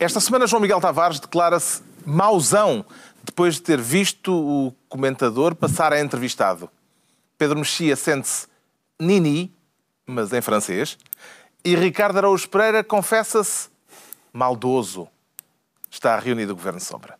Esta semana, João Miguel Tavares declara-se mauzão depois de ter visto o comentador passar a entrevistado. Pedro Mexia sente-se nini, mas em francês, e Ricardo Araújo Pereira confessa-se maldoso. Está reunido o Governo Sombra.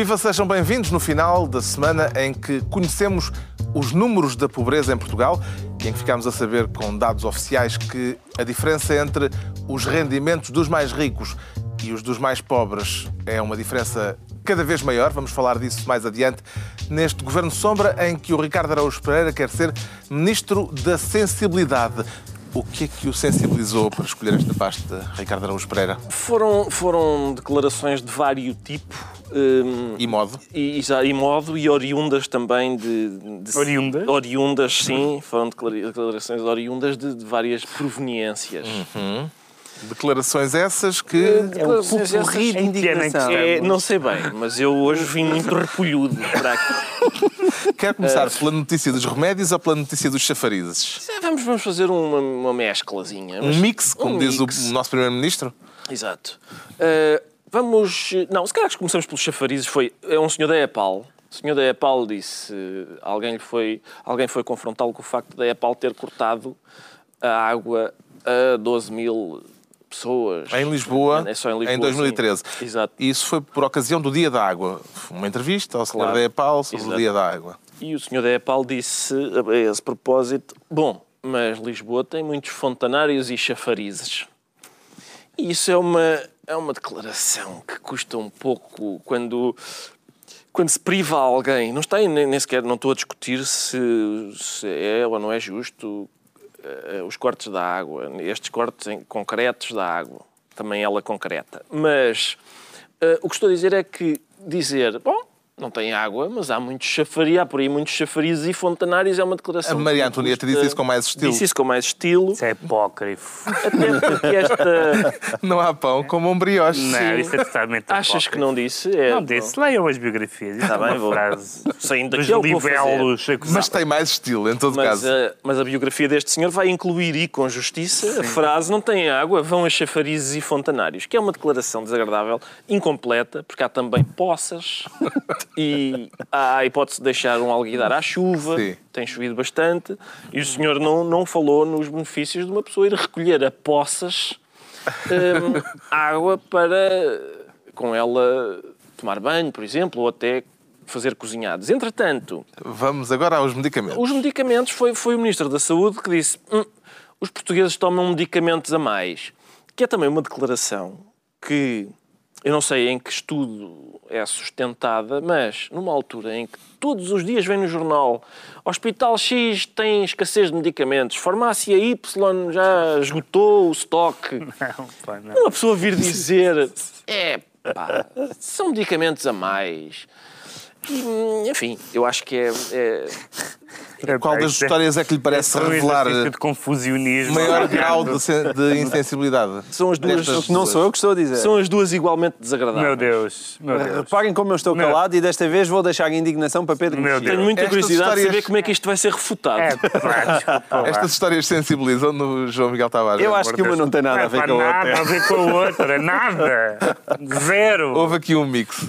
Viva, sejam bem-vindos no final da semana em que conhecemos os números da pobreza em Portugal e em que ficamos a saber com dados oficiais que a diferença entre os rendimentos dos mais ricos e os dos mais pobres é uma diferença cada vez maior. Vamos falar disso mais adiante neste Governo Sombra em que o Ricardo Araújo Pereira quer ser Ministro da Sensibilidade. O que é que o sensibilizou para escolher esta pasta, Ricardo Araújo Pereira? Foram, foram declarações de vário tipo. Um, e modo? E, e, e, modo e oriundas também de... de oriundas? Oriundas, sim. Foram declarações oriundas de, de várias proveniências. Uhum. Declarações essas que... É um pouco de indignação. É, não sei bem, mas eu hoje vim muito repolhudo para aqui. Quer começar uh, pela notícia dos remédios ou pela notícia dos chafarizes? Vamos, vamos fazer uma, uma mesclazinha. Um mix, como um diz mix. o nosso Primeiro-Ministro? Exato. Uh, vamos... Não, se calhar começamos pelos chafarizes. Foi, é um senhor da EPAL, o senhor da EPAL disse, alguém, foi, alguém foi confrontá-lo com o facto da EPAL ter cortado a água a 12 mil pessoas. Em Lisboa, é só em, Lisboa, em 2013. Sim. Exato. E isso foi por ocasião do Dia da Água. Uma entrevista ao senhor claro. da EPAL sobre Exato. o Dia da Água. E o senhor da EPAL disse, a esse propósito, bom, mas Lisboa tem muitos fontanários e chafarizes. E isso é uma, é uma declaração que custa um pouco quando, quando se priva alguém. Não, está, nem, nem sequer não estou a discutir se, se é ou não é justo os cortes da água, estes cortes em, concretos da água, também ela concreta. Mas uh, o que estou a dizer é que dizer, bom, não tem água, mas há muitos chafariz, há por aí muitos chafarizes e fontanários, é uma declaração. A Maria Antonieta disse isso com mais estilo. Disse isso com mais estilo. Isso é apócrifo. Até porque esta... Não há pão como um brioche. Não, isso é totalmente Achas apócrifo. que não disse? É... Não disse. Leiam as biografias. Está bem, vou. Frase Saindo daquilo libelos Mas tem mais estilo, em todo mas, caso. Uh, mas a biografia deste senhor vai incluir e com justiça Sim. a frase não tem água, vão a chafarizes e fontanários, que é uma declaração desagradável, incompleta, porque há também poças e há a hipótese de deixar um alguidar à chuva, Sim. tem chovido bastante, e o senhor não, não falou nos benefícios de uma pessoa ir recolher a poças um, água para, com ela, tomar banho, por exemplo, ou até fazer cozinhados. Entretanto... Vamos agora aos medicamentos. Os medicamentos, foi, foi o Ministro da Saúde que disse hum, os portugueses tomam medicamentos a mais, que é também uma declaração que eu não sei em que estudo é sustentada, mas numa altura em que todos os dias vem no jornal Hospital X tem escassez de medicamentos, farmácia Y já esgotou o estoque. Não, pá, não. Uma pessoa vir dizer é pá, são medicamentos a mais. E, enfim, eu acho que é, é qual das histórias é que lhe parece é revelar de confusionismo maior grau de, de, insensibilidade? São as duas. Destas não sou eu que estou a dizer. São as duas igualmente desagradáveis. Meu Deus. Meu Deus. Reparem como eu estou meu... calado e desta vez vou deixar a indignação para Pedro meu Tenho muita curiosidade histórias... de saber como é que isto vai ser refutado. É, pá, Estas histórias sensibilizam no João Miguel Tavares. Eu acho que uma não tem nada a ver com a outra. Nada a ver com a outra. Nada. Zero. Houve aqui um mix.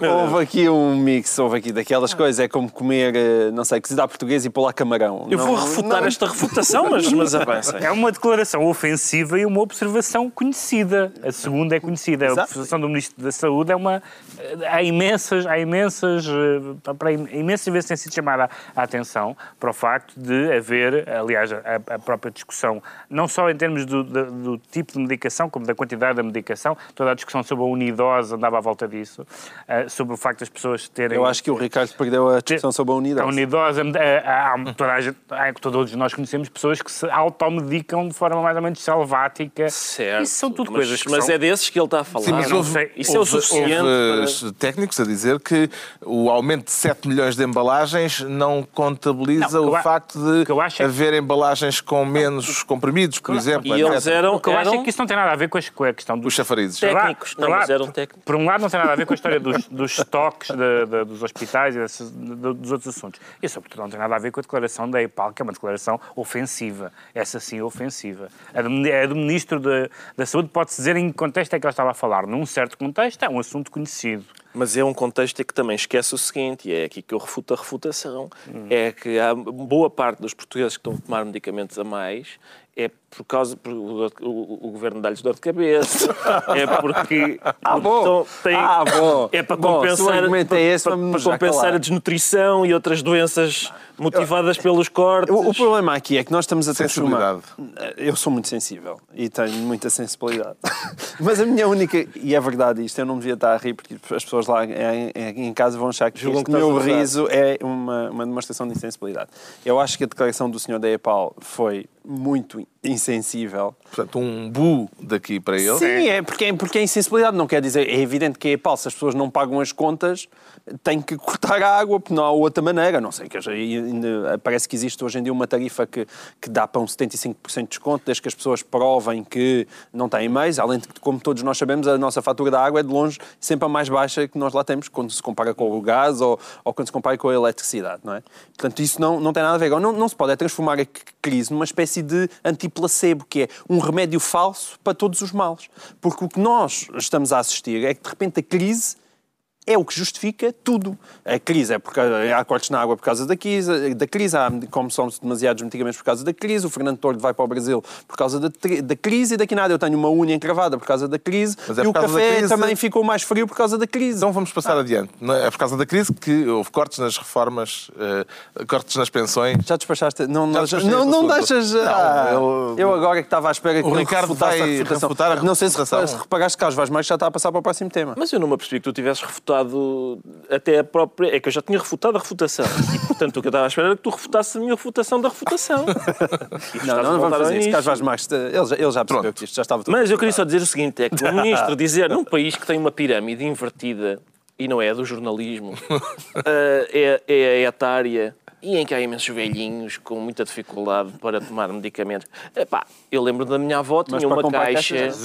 Houve aqui um mix, houve aqui daquelas coisas, é como comer, eh, não sei, que se dá português e pôr lá camarão. Eu não, vou refutar não... esta refutação, mas, mas avança. É uma declaração ofensiva e uma observação conhecida. A segunda é conhecida. A observação do Ministro da Saúde é uma. Há imensas, há imensas. Eh, para imensas vezes tem sido chamada a atenção para o facto de haver, aliás, a, a própria discussão, não só em termos do, do, do, tipo de medicação, como da quantidade da medicação, toda a discussão sobre a unidosa andava à volta disso. Sobre o facto das pessoas terem. Eu acho que o Ricardo perdeu a discussão sobre a unidade. A unidose, há, toda a gente, há, todos nós conhecemos pessoas que se automedicam de forma mais ou menos selvática. Certo. Isso são tudo mas, coisas que Mas são... é desses que ele está a falar. Sim, mas não houve, sei. Isso é o suficiente houve para- técnicos a dizer que o aumento de 7 milhões de embalagens não contabiliza Não, o eu o a- facto de é haver embalagens com menos comprimidos, por exemplo, E eles eram, O que eu acho eram é que isso não tem nada a ver com a, questão dos Os chafarizes. Técnicos. Não, mas eram técnicos. Por um lado, não tem nada a ver com a história dos, dos estoques de- de- dos hospitais e desses- de- dos outros assuntos. E, sobretudo, não tem nada a ver com a declaração da EPAL, que é uma declaração ofensiva. Essa sim, ofensiva. A do, a do Ministro da- da Saúde pode-se dizer em que contexto é que ela estava a falar. Num certo contexto, é um assunto conhecido. Mas é um contexto em que também esquece o seguinte, e é aqui que eu refuto a refutação, é que há boa parte dos portugueses que estão a tomar medicamentos a mais é por causa por, o, o- o governo dá-lhes dor de cabeça, é porque Ah, bom. então, tem- Ah, bom. é para Bom, o compensar, argumento é esse, para, para compensar calar. a desnutrição e outras doenças motivadas pelos cortes. O, o problema aqui é que nós estamos a transformar. Eu sou muito sensível e tenho muita sensibilidade. Mas a minha única. E é verdade isto, eu não devia estar a rir porque as pessoas lá em, em- casa vão achar que Julgam que estás meu riso é uma, uma demonstração de insensibilidade. Eu acho que a declaração do senhor da EPAL foi muito insensível. Portanto, um bu daqui para ele. Sim, é porque, é porque é insensibilidade. Não quer dizer, é evidente que é EPAL. Se as pessoas não pagam as contas, têm que cortar a água, porque não há outra maneira. Não sei, que parece que existe hoje em dia uma tarifa que, que dá para um 75% de desconto, desde que as pessoas provem que não têm mais. Além de que, como todos nós sabemos, a nossa fatura da água é de longe sempre a mais baixa que nós lá temos, quando se compara com o gás ou, ou quando se compara com a eletricidade, não é? Portanto, isso não, não tem nada a ver. Não, não se pode é transformar a crise numa espécie de antiplacebo, que é um remédio falso para todos os males. Porque o que nós estamos a assistir é que, de repente, a crise é o que justifica tudo. A crise é porque há cortes na água por causa da crise, da crise há como são demasiados medicamentos por causa da crise, o Fernando Tordo vai para o Brasil por causa da, da crise e daqui nada eu tenho uma unha encravada por causa da crise Mas é e por o causa da café crise- também ficou mais frio por causa da crise. Então vamos passar adiante. Não É É por causa da crise que houve cortes nas reformas, eh, cortes nas pensões. Já despachaste? Não, não, despachei não, não assunto. deixas. Não, ah, eu- eu... agora é que estava à espera que O Ricardo refutasse vai a refutação. refutar a Não sei se, reparaste que Carlos Vaz mais já está a passar para o próximo tema. Mas eu não me apercebi que tu tivesses refutado até a própria. É que eu já tinha refutado a refutação. E, portanto, o que eu estava à espera era que tu refutasses a minha refutação da refutação. Não, não, não vamos fazer isso. Carlos Vaz Marques, ele já, ele já percebeu Pronto. que isto já estava tudo. Mas eu queria só dizer o seguinte: é que o ministro dizer num país que tem uma pirâmide invertida, e não é a do jornalismo, eh, é, é a etária e em que há imensos velhinhos com muita dificuldade para tomar medicamentos. Epá, eu lembro da minha avó, tinha uma caixa caixas,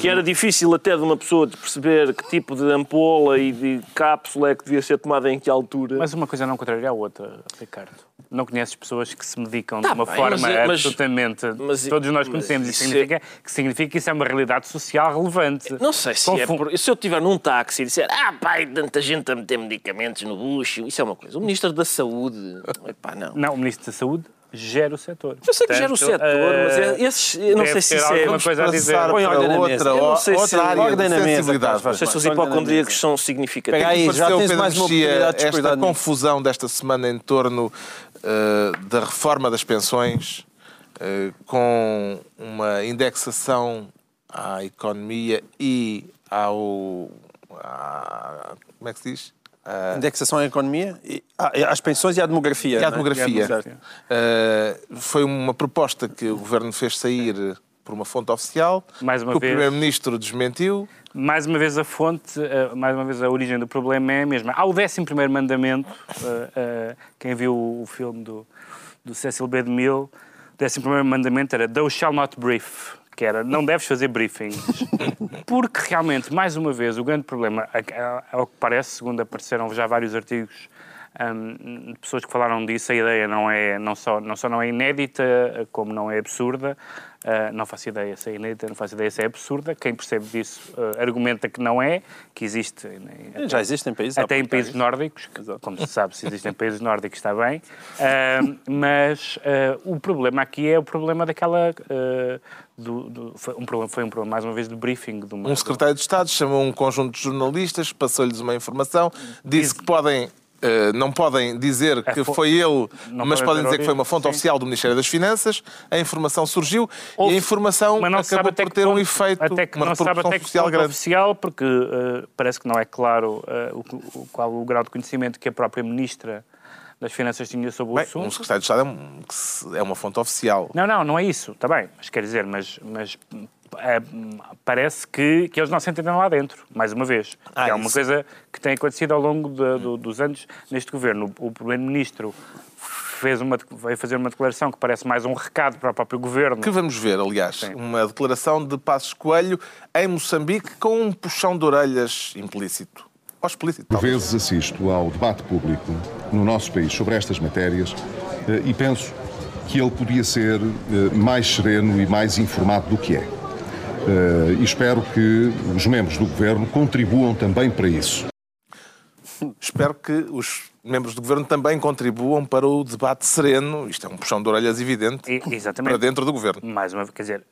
que era difícil até de uma pessoa de perceber que tipo de ampola e de cápsula é que devia ser tomada em que altura. Mas uma coisa não contraria a outra, Ricardo. Não conheces pessoas que se medicam Tá de uma bem, forma mas é- mas- absolutamente. mas- todos nós mas conhecemos. Isso isso significa, que significa que isso é uma realidade social relevante. Não sei se é por... Se eu estiver num táxi e disser ah, pai, tanta gente a meter medicamentos no bucho, isso é uma coisa. O Ministro da Saúde, epá, não. Não, o Ministro da Saúde gera o setor. Eu sei que gera o setor, mas eh, é, esses, eu não sei se isso é... Vamos coisa a dizer. Põe ordem na mesa. outra, sei se outra área ordem de mesa, sensibilidade. Não sei se os hipocondríacos são significativos. Pega aí, já tens mais uma oportunidade de esta confusão desta semana em torno eh, da reforma das pensões, eh, com uma indexação à economia e ao. à- como é que se diz? À- Indexação à economia, e, ah, e às pensões e à demografia. e à é? demografia. demografia. Eh, foi uma proposta que o governo fez sair por uma fonte oficial, Mais uma que o vez. primeiro-ministro desmentiu. Mais uma vez a fonte, eh, mais uma vez a origem do problema é a mesma. Há o 11 mandamento, eh, eh, quem viu o filme do, do Cecil B. DeMille, o 11 mandamento era Thou shall not brief, que era não deves fazer briefings. Porque realmente, mais uma vez, o grande problema, ao que parece, segundo apareceram já vários artigos de pessoas que falaram disso, a ideia não, é, não, só, não só não é inédita, como não é absurda. Uh, não faço ideia se é inédita, não faço ideia se é absurda. Quem percebe disso uh, argumenta que não é, que existe. em- Já existem países. até em países isso. nórdicos, que, como se sabe, se existem países nórdicos está bem, Ah, mas o problema aqui é o problema daquela. do, do- foi, um problema, foi um problema, mais uma vez, de briefing. De uma, Um secretário de Estado chamou um conjunto de jornalistas, passou-lhes uma informação, disse que podem Uh, não podem dizer que foi ele, mas podem dizer que foi uma fonte sim. oficial do Ministério das Finanças. A informação surgiu e a informação acabou por ter um efeito, até que uma não sabe até que oficial grande. oficial, porque uh, parece que não é claro uh, o, qual o grau de conhecimento que a própria Ministra das Finanças tinha sobre bem, o assunto. Um secretário de Estado é, um, é, uma fonte oficial. Não, não, não é isso, está bem, mas quer dizer, mas, mas é, parece que, que eles não se entendem lá dentro, mais uma vez. Ah, é uma isso. coisa que tem acontecido ao longo de, do, dos anos neste governo. O, o Primeiro-Ministro fez uma, veio fazer uma declaração que parece mais um recado para o próprio governo. Que vamos ver, aliás, Sim. uma declaração de Passos Coelho em Moçambique com um puxão de orelhas implícito. Ou explícito. Por vezes assisto ao debate público no nosso país sobre estas matérias eh, e penso que ele podia ser eh, mais sereno e mais informado do que é. Uh, e espero que os membros do governo contribuam também para isso. Espero que os membros do governo também contribuam para o debate sereno. Isto é um puxão de orelhas evidente e, para dentro do governo. Mais uma vez, quer dizer.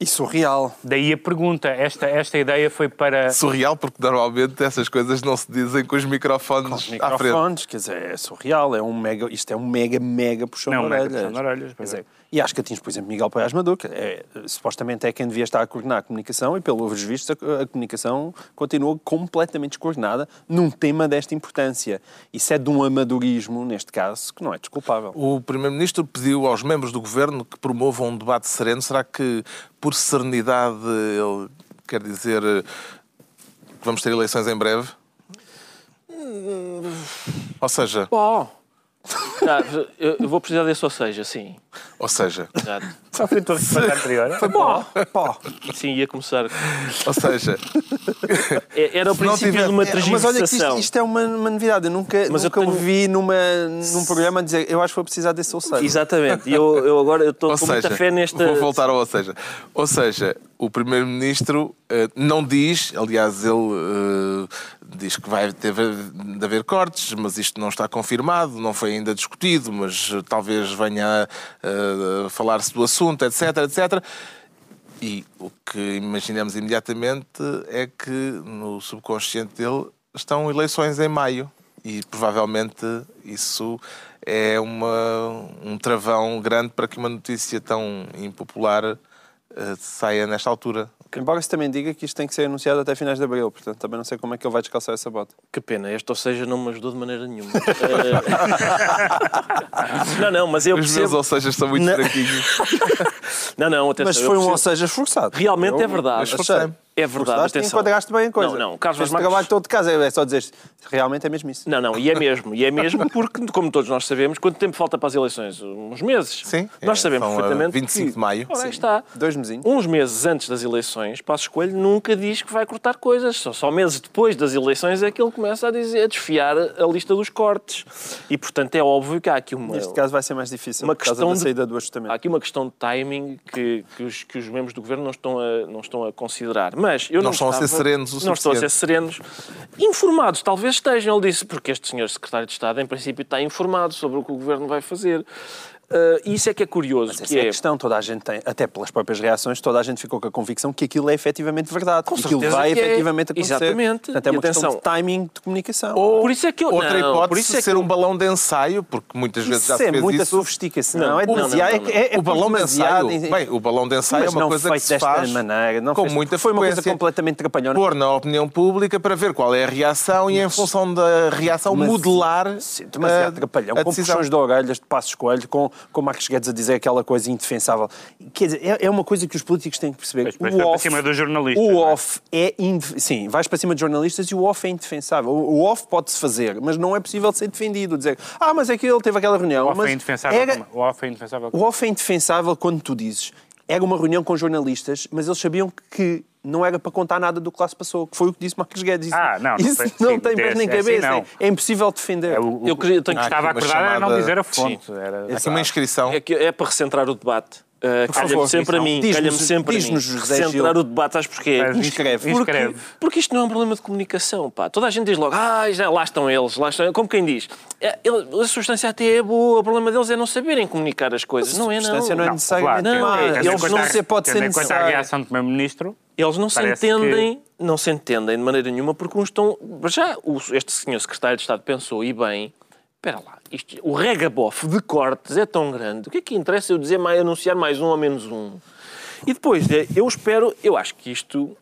E surreal. Daí a pergunta. Esta, esta ideia foi para. Surreal, porque normalmente essas coisas não se dizem com os microfones, com os microfones à frente. quer dizer, é surreal. É um mega, isto é um mega, mega puxão não, de orelhas. Mega puxão de orelhas quer dizer, e acho que atinge, por exemplo, Miguel Paes Maduro, que é, supostamente é quem devia estar a coordenar a comunicação, e pelos vistos a, a comunicação continua completamente descoordenada num tema desta importância. Isso é de um amadorismo, neste caso, que não é desculpável. O Primeiro-Ministro pediu aos membros do Governo que promovam um debate sereno. Será que, por serenidade, ele quer dizer que vamos ter eleições em breve? Ou seja... Bom ah, eu vou precisar desse ou seja, sim. Ou seja. Exato. Só foi a tua resposta anterior? Foi pó. pó. Sim, ia começar. Ou seja. É, era o princípio tiver... de uma é, Mas olha que isto, isto é uma, uma, novidade. Eu nunca, mas nunca eu tenho... ouvi numa, num programa dizer eu acho que vou precisar desse ou seja. Exatamente. E eu, eu agora estou com seja, muita fé nesta. Vou voltar ao ou seja. Ou seja, o Primeiro-Ministro uh, não diz, aliás, ele uh, diz que vai ter de haver cortes, mas isto não está confirmado, não foi ainda discutido, mas talvez venha a falar-se do assunto, etc, etc. E o que imaginamos imediatamente é que no subconsciente dele estão eleições em maio e provavelmente isso é uma, um travão grande para que uma notícia tão impopular saia nesta altura. Embora se também diga que isto tem que ser anunciado até finais de abril, portanto também não sei como é que ele vai descalçar essa bota. Que pena, este ou seja não me ajudou de maneira nenhuma. não, não, mas eu Os percebo... meus ou seja são muito não. fraquinhos. não, não, atenção, Mas foi um ou seja esforçado. Realmente eu, é verdade. É verdade, atenção. enquadraste bem a coisa. Não, não, Carlos Marques... trabalho todo de casa, é só dizer realmente é mesmo isso. Não, não, e é mesmo. E é mesmo porque, como todos nós sabemos, quanto tempo falta para as eleições? Uns meses. Sim. Nós é, sabemos perfeitamente 25 que... de maio. Ora, está. Dois mesinhos. Uns meses antes das eleições, Passos Coelho nunca diz que vai cortar coisas. Só, só meses depois das eleições é que ele começa a, dizer, a desfiar a lista dos cortes. E, portanto, é óbvio que há aqui uma... Neste caso vai ser mais difícil, uma questão da saída do ajustamento. Há aqui uma questão de timing que, que, os, que os membros do Governo não estão a, não estão a considerar. Mas eu não, não estão estava... a ser serenos o Não estão a ser serenos. Informados, talvez estejam, ele disse, porque este senhor secretário de Estado, em princípio, está informado sobre o que o Governo vai fazer. Uh, isso é que é curioso. Mas que é a questão, toda a gente tem, até pelas próprias reações, toda a gente ficou com a convicção que aquilo é efetivamente verdade. Com que aquilo vai que é. efetivamente acontecer. Exatamente. Portanto, é uma atenção, questão de timing de comunicação. Ou, por isso é que eu, outra não, hipótese por isso é ser um balão de ensaio, porque muitas vezes já se é fez muita isso. sofisticação. Não, é demasiado. É, é, é, o balão de ensaio, em... bem, o balão de ensaio é uma coisa que se faz maneira, não com muita Foi uma coisa completamente trapalhona. Pôr na opinião pública para ver qual é a reação e em função da reação modelar sim, demasiado trapalhão. Com puxões de orelhas de Passos Coelho, com, com Marcos Guedes a dizer aquela coisa indefensável. Quer dizer, é, é uma coisa que os políticos têm que perceber. Mas, o off, para cima dos jornalistas. O é? off é, indef... sim, vais para cima de jornalistas e o off é indefensável. O off pode-se fazer, mas não é possível ser defendido. Dizer, ah, mas é que ele teve aquela reunião. O off mas é indefensável. Era... O off é indefensável. O off é indefensável quando tu dizes, era uma reunião com jornalistas, mas eles sabiam que não era para contar nada do que lá se passou, que foi o que disse Marcos Guedes. Ah, não, isso não, não tem pés nem assim, cabeça, assim, é, é, impossível defender. É, o, eu, eu tenho que estava a acordar chamada... a não dizer a fonte. Era... É assim uma inscrição. É, que é para recentrar o debate Uh, calha-me favor, sempre a mim, calha-me sempre a mim. diz-nos, José Gil. Centrar o debate, sabes porquê? Inscreve. Porque, porque isto não é um problema de comunicação, pá. Toda a gente diz logo, ah, já, lá estão eles, lá estão Como quem diz, é, ele- a substância até é boa, o problema deles é não saberem comunicar as coisas. Não é, não. substância não é Não. necessariamente Não, é- Eles eles não não se pode ser conta a necessário. reação do Primeiro-Ministro, Eles não se entendem, não se entendem de maneira nenhuma porque uns estão. Já o- este senhor secretário de Estado pensou, e bem, espera lá, isto, o regabof de cortes é tão grande, o que é que interessa eu dizer mais, anunciar mais um ou menos um? E depois, eh, eu espero, eu acho que isto.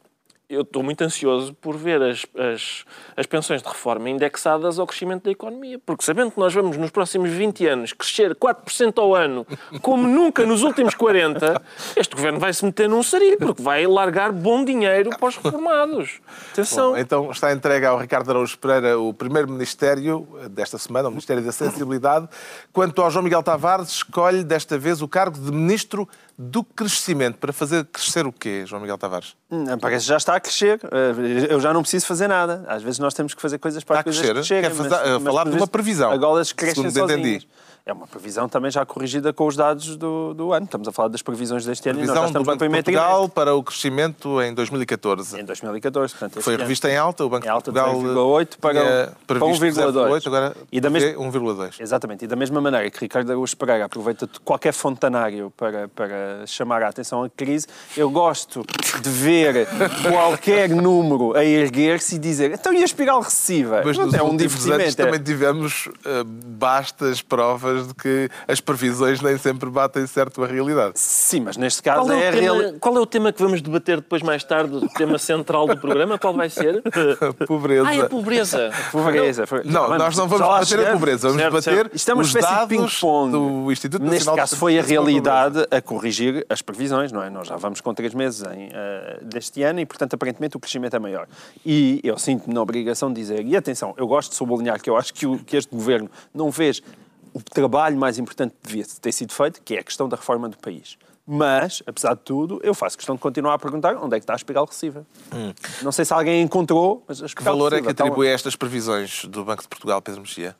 Eu estou muito ansioso por ver as, as, as pensões de reforma indexadas ao crescimento da economia. Porque sabendo que nós vamos, nos próximos 20 anos, crescer 4% ao ano, como nunca nos últimos 40, este governo vai se meter num sarilho, porque vai largar bom dinheiro para os reformados. Atenção. Bom, então está entregue ao Ricardo Araújo Pereira o primeiro ministério desta semana, o Ministério da Sensibilidade. Quanto ao João Miguel Tavares, escolhe desta vez o cargo de Ministro do Crescimento. Para fazer crescer o quê, João Miguel Tavares? Hum, Parece que já está a crescer. Eh, Eu já não preciso fazer nada. Às vezes nós temos que fazer coisas para Está a as coisas crescer? crescerem. Quer fazer- falar de uma previsão, Agora elas crescem segundo entendi. É uma previsão também já corrigida com os dados do, do ano. Estamos a falar das previsões deste ano e nós já Previsão do Banco de Portugal para o crescimento em 2014. Em 2014, portanto, Foi ano. revista em alta, o Banco Em alta de Portugal 0,8 para- tinha para previsto 1,2. 0,8, agora E da mesma- 1,2. Exatamente, e da mesma maneira que Ricardo Araújo Pereira aproveita qualquer fontanário para, para chamar a atenção à crise, eu gosto de ver qualquer número a erguer-se e dizer então e a espiral recessiva? Mas Não é um divertimento. é- também tivemos eh, bastas provas de que as previsões nem sempre batem certo a realidade. Sim, mas neste caso Qual é, é, o a tema, reali- qual é o tema que vamos debater depois mais tarde? O tema central do programa? Qual vai ser? A pobreza. Ah, é a pobreza. pobreza. Não, bem, nós não vamos debater a chegamos. pobreza, vamos Certo, debater certo. Isto é uma os espécie de dados do Instituto Neste Nacional de caso foi a a realidade a corrigir as previsões, não é? Nós já vamos com três meses em, eh, deste ano e, portanto, aparentemente o crescimento é maior. E eu sinto-me na obrigação de dizer, e atenção, eu gosto de sublinhar que eu acho que, o- que este governo não fez o trabalho mais importante que devia ter sido feito, que é a questão da reforma do país. Mas, apesar de tudo, eu faço questão de continuar a perguntar onde é que está a espiral recessiva. Não sei se alguém encontrou, mas a Que valor é que atribui a estas previsões do Banco de Portugal, Pedro Mexia?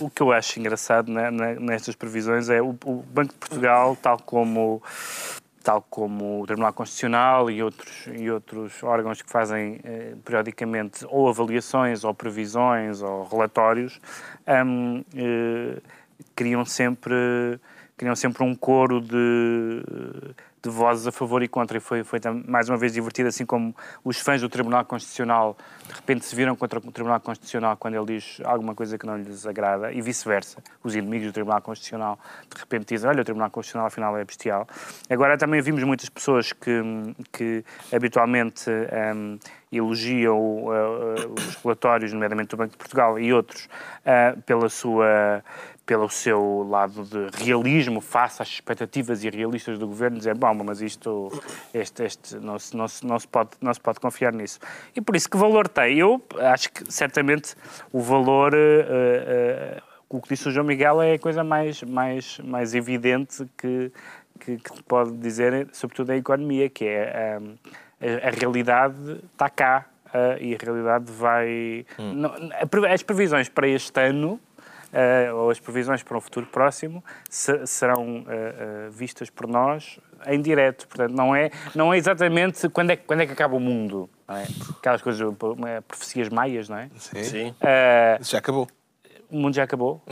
O que eu acho engraçado né, ne- nestas previsões é o, o Banco de Portugal, tal como, tal como o Tribunal Constitucional e outros, e outros órgãos que fazem eh, periodicamente ou avaliações, ou previsões, ou relatórios, hum, eh, criam sempre criam sempre um coro de, de vozes a favor e contra. E foi, foi mais uma vez divertido, assim como os fãs do Tribunal Constitucional de repente se viram contra o Tribunal Constitucional quando ele diz alguma coisa que não lhes agrada, e vice-versa. Os inimigos do Tribunal Constitucional de repente dizem: Olha, o Tribunal Constitucional afinal é bestial. Agora também vimos muitas pessoas que, que habitualmente hum, elogiam uh, uh, os relatórios, nomeadamente do Banco de Portugal e outros, uh, pela sua pelo seu lado de realismo face às expectativas irrealistas do governo, dizer, bom, mas isto este, este, não, se, não, se, não, se pode, não se pode confiar nisso. E por isso, que valor tem? Eu acho que, certamente, o valor... Uh, uh, o que disse o João Miguel é a coisa mais, mais, mais evidente que, que, que pode dizer, sobretudo a economia, que é um, a, a realidade está cá uh, e a realidade vai... Hum. Não, as previsões para este ano uh, ou as previsões para um futuro próximo se, serão uh, uh, vistas por nós em direto. Portanto, não é, não é exatamente quando é, quando é que acaba o mundo. Não é? Aquelas coisas, profecias maias, não é? Sim. Sim. Isso já acabou. O mundo já acabou.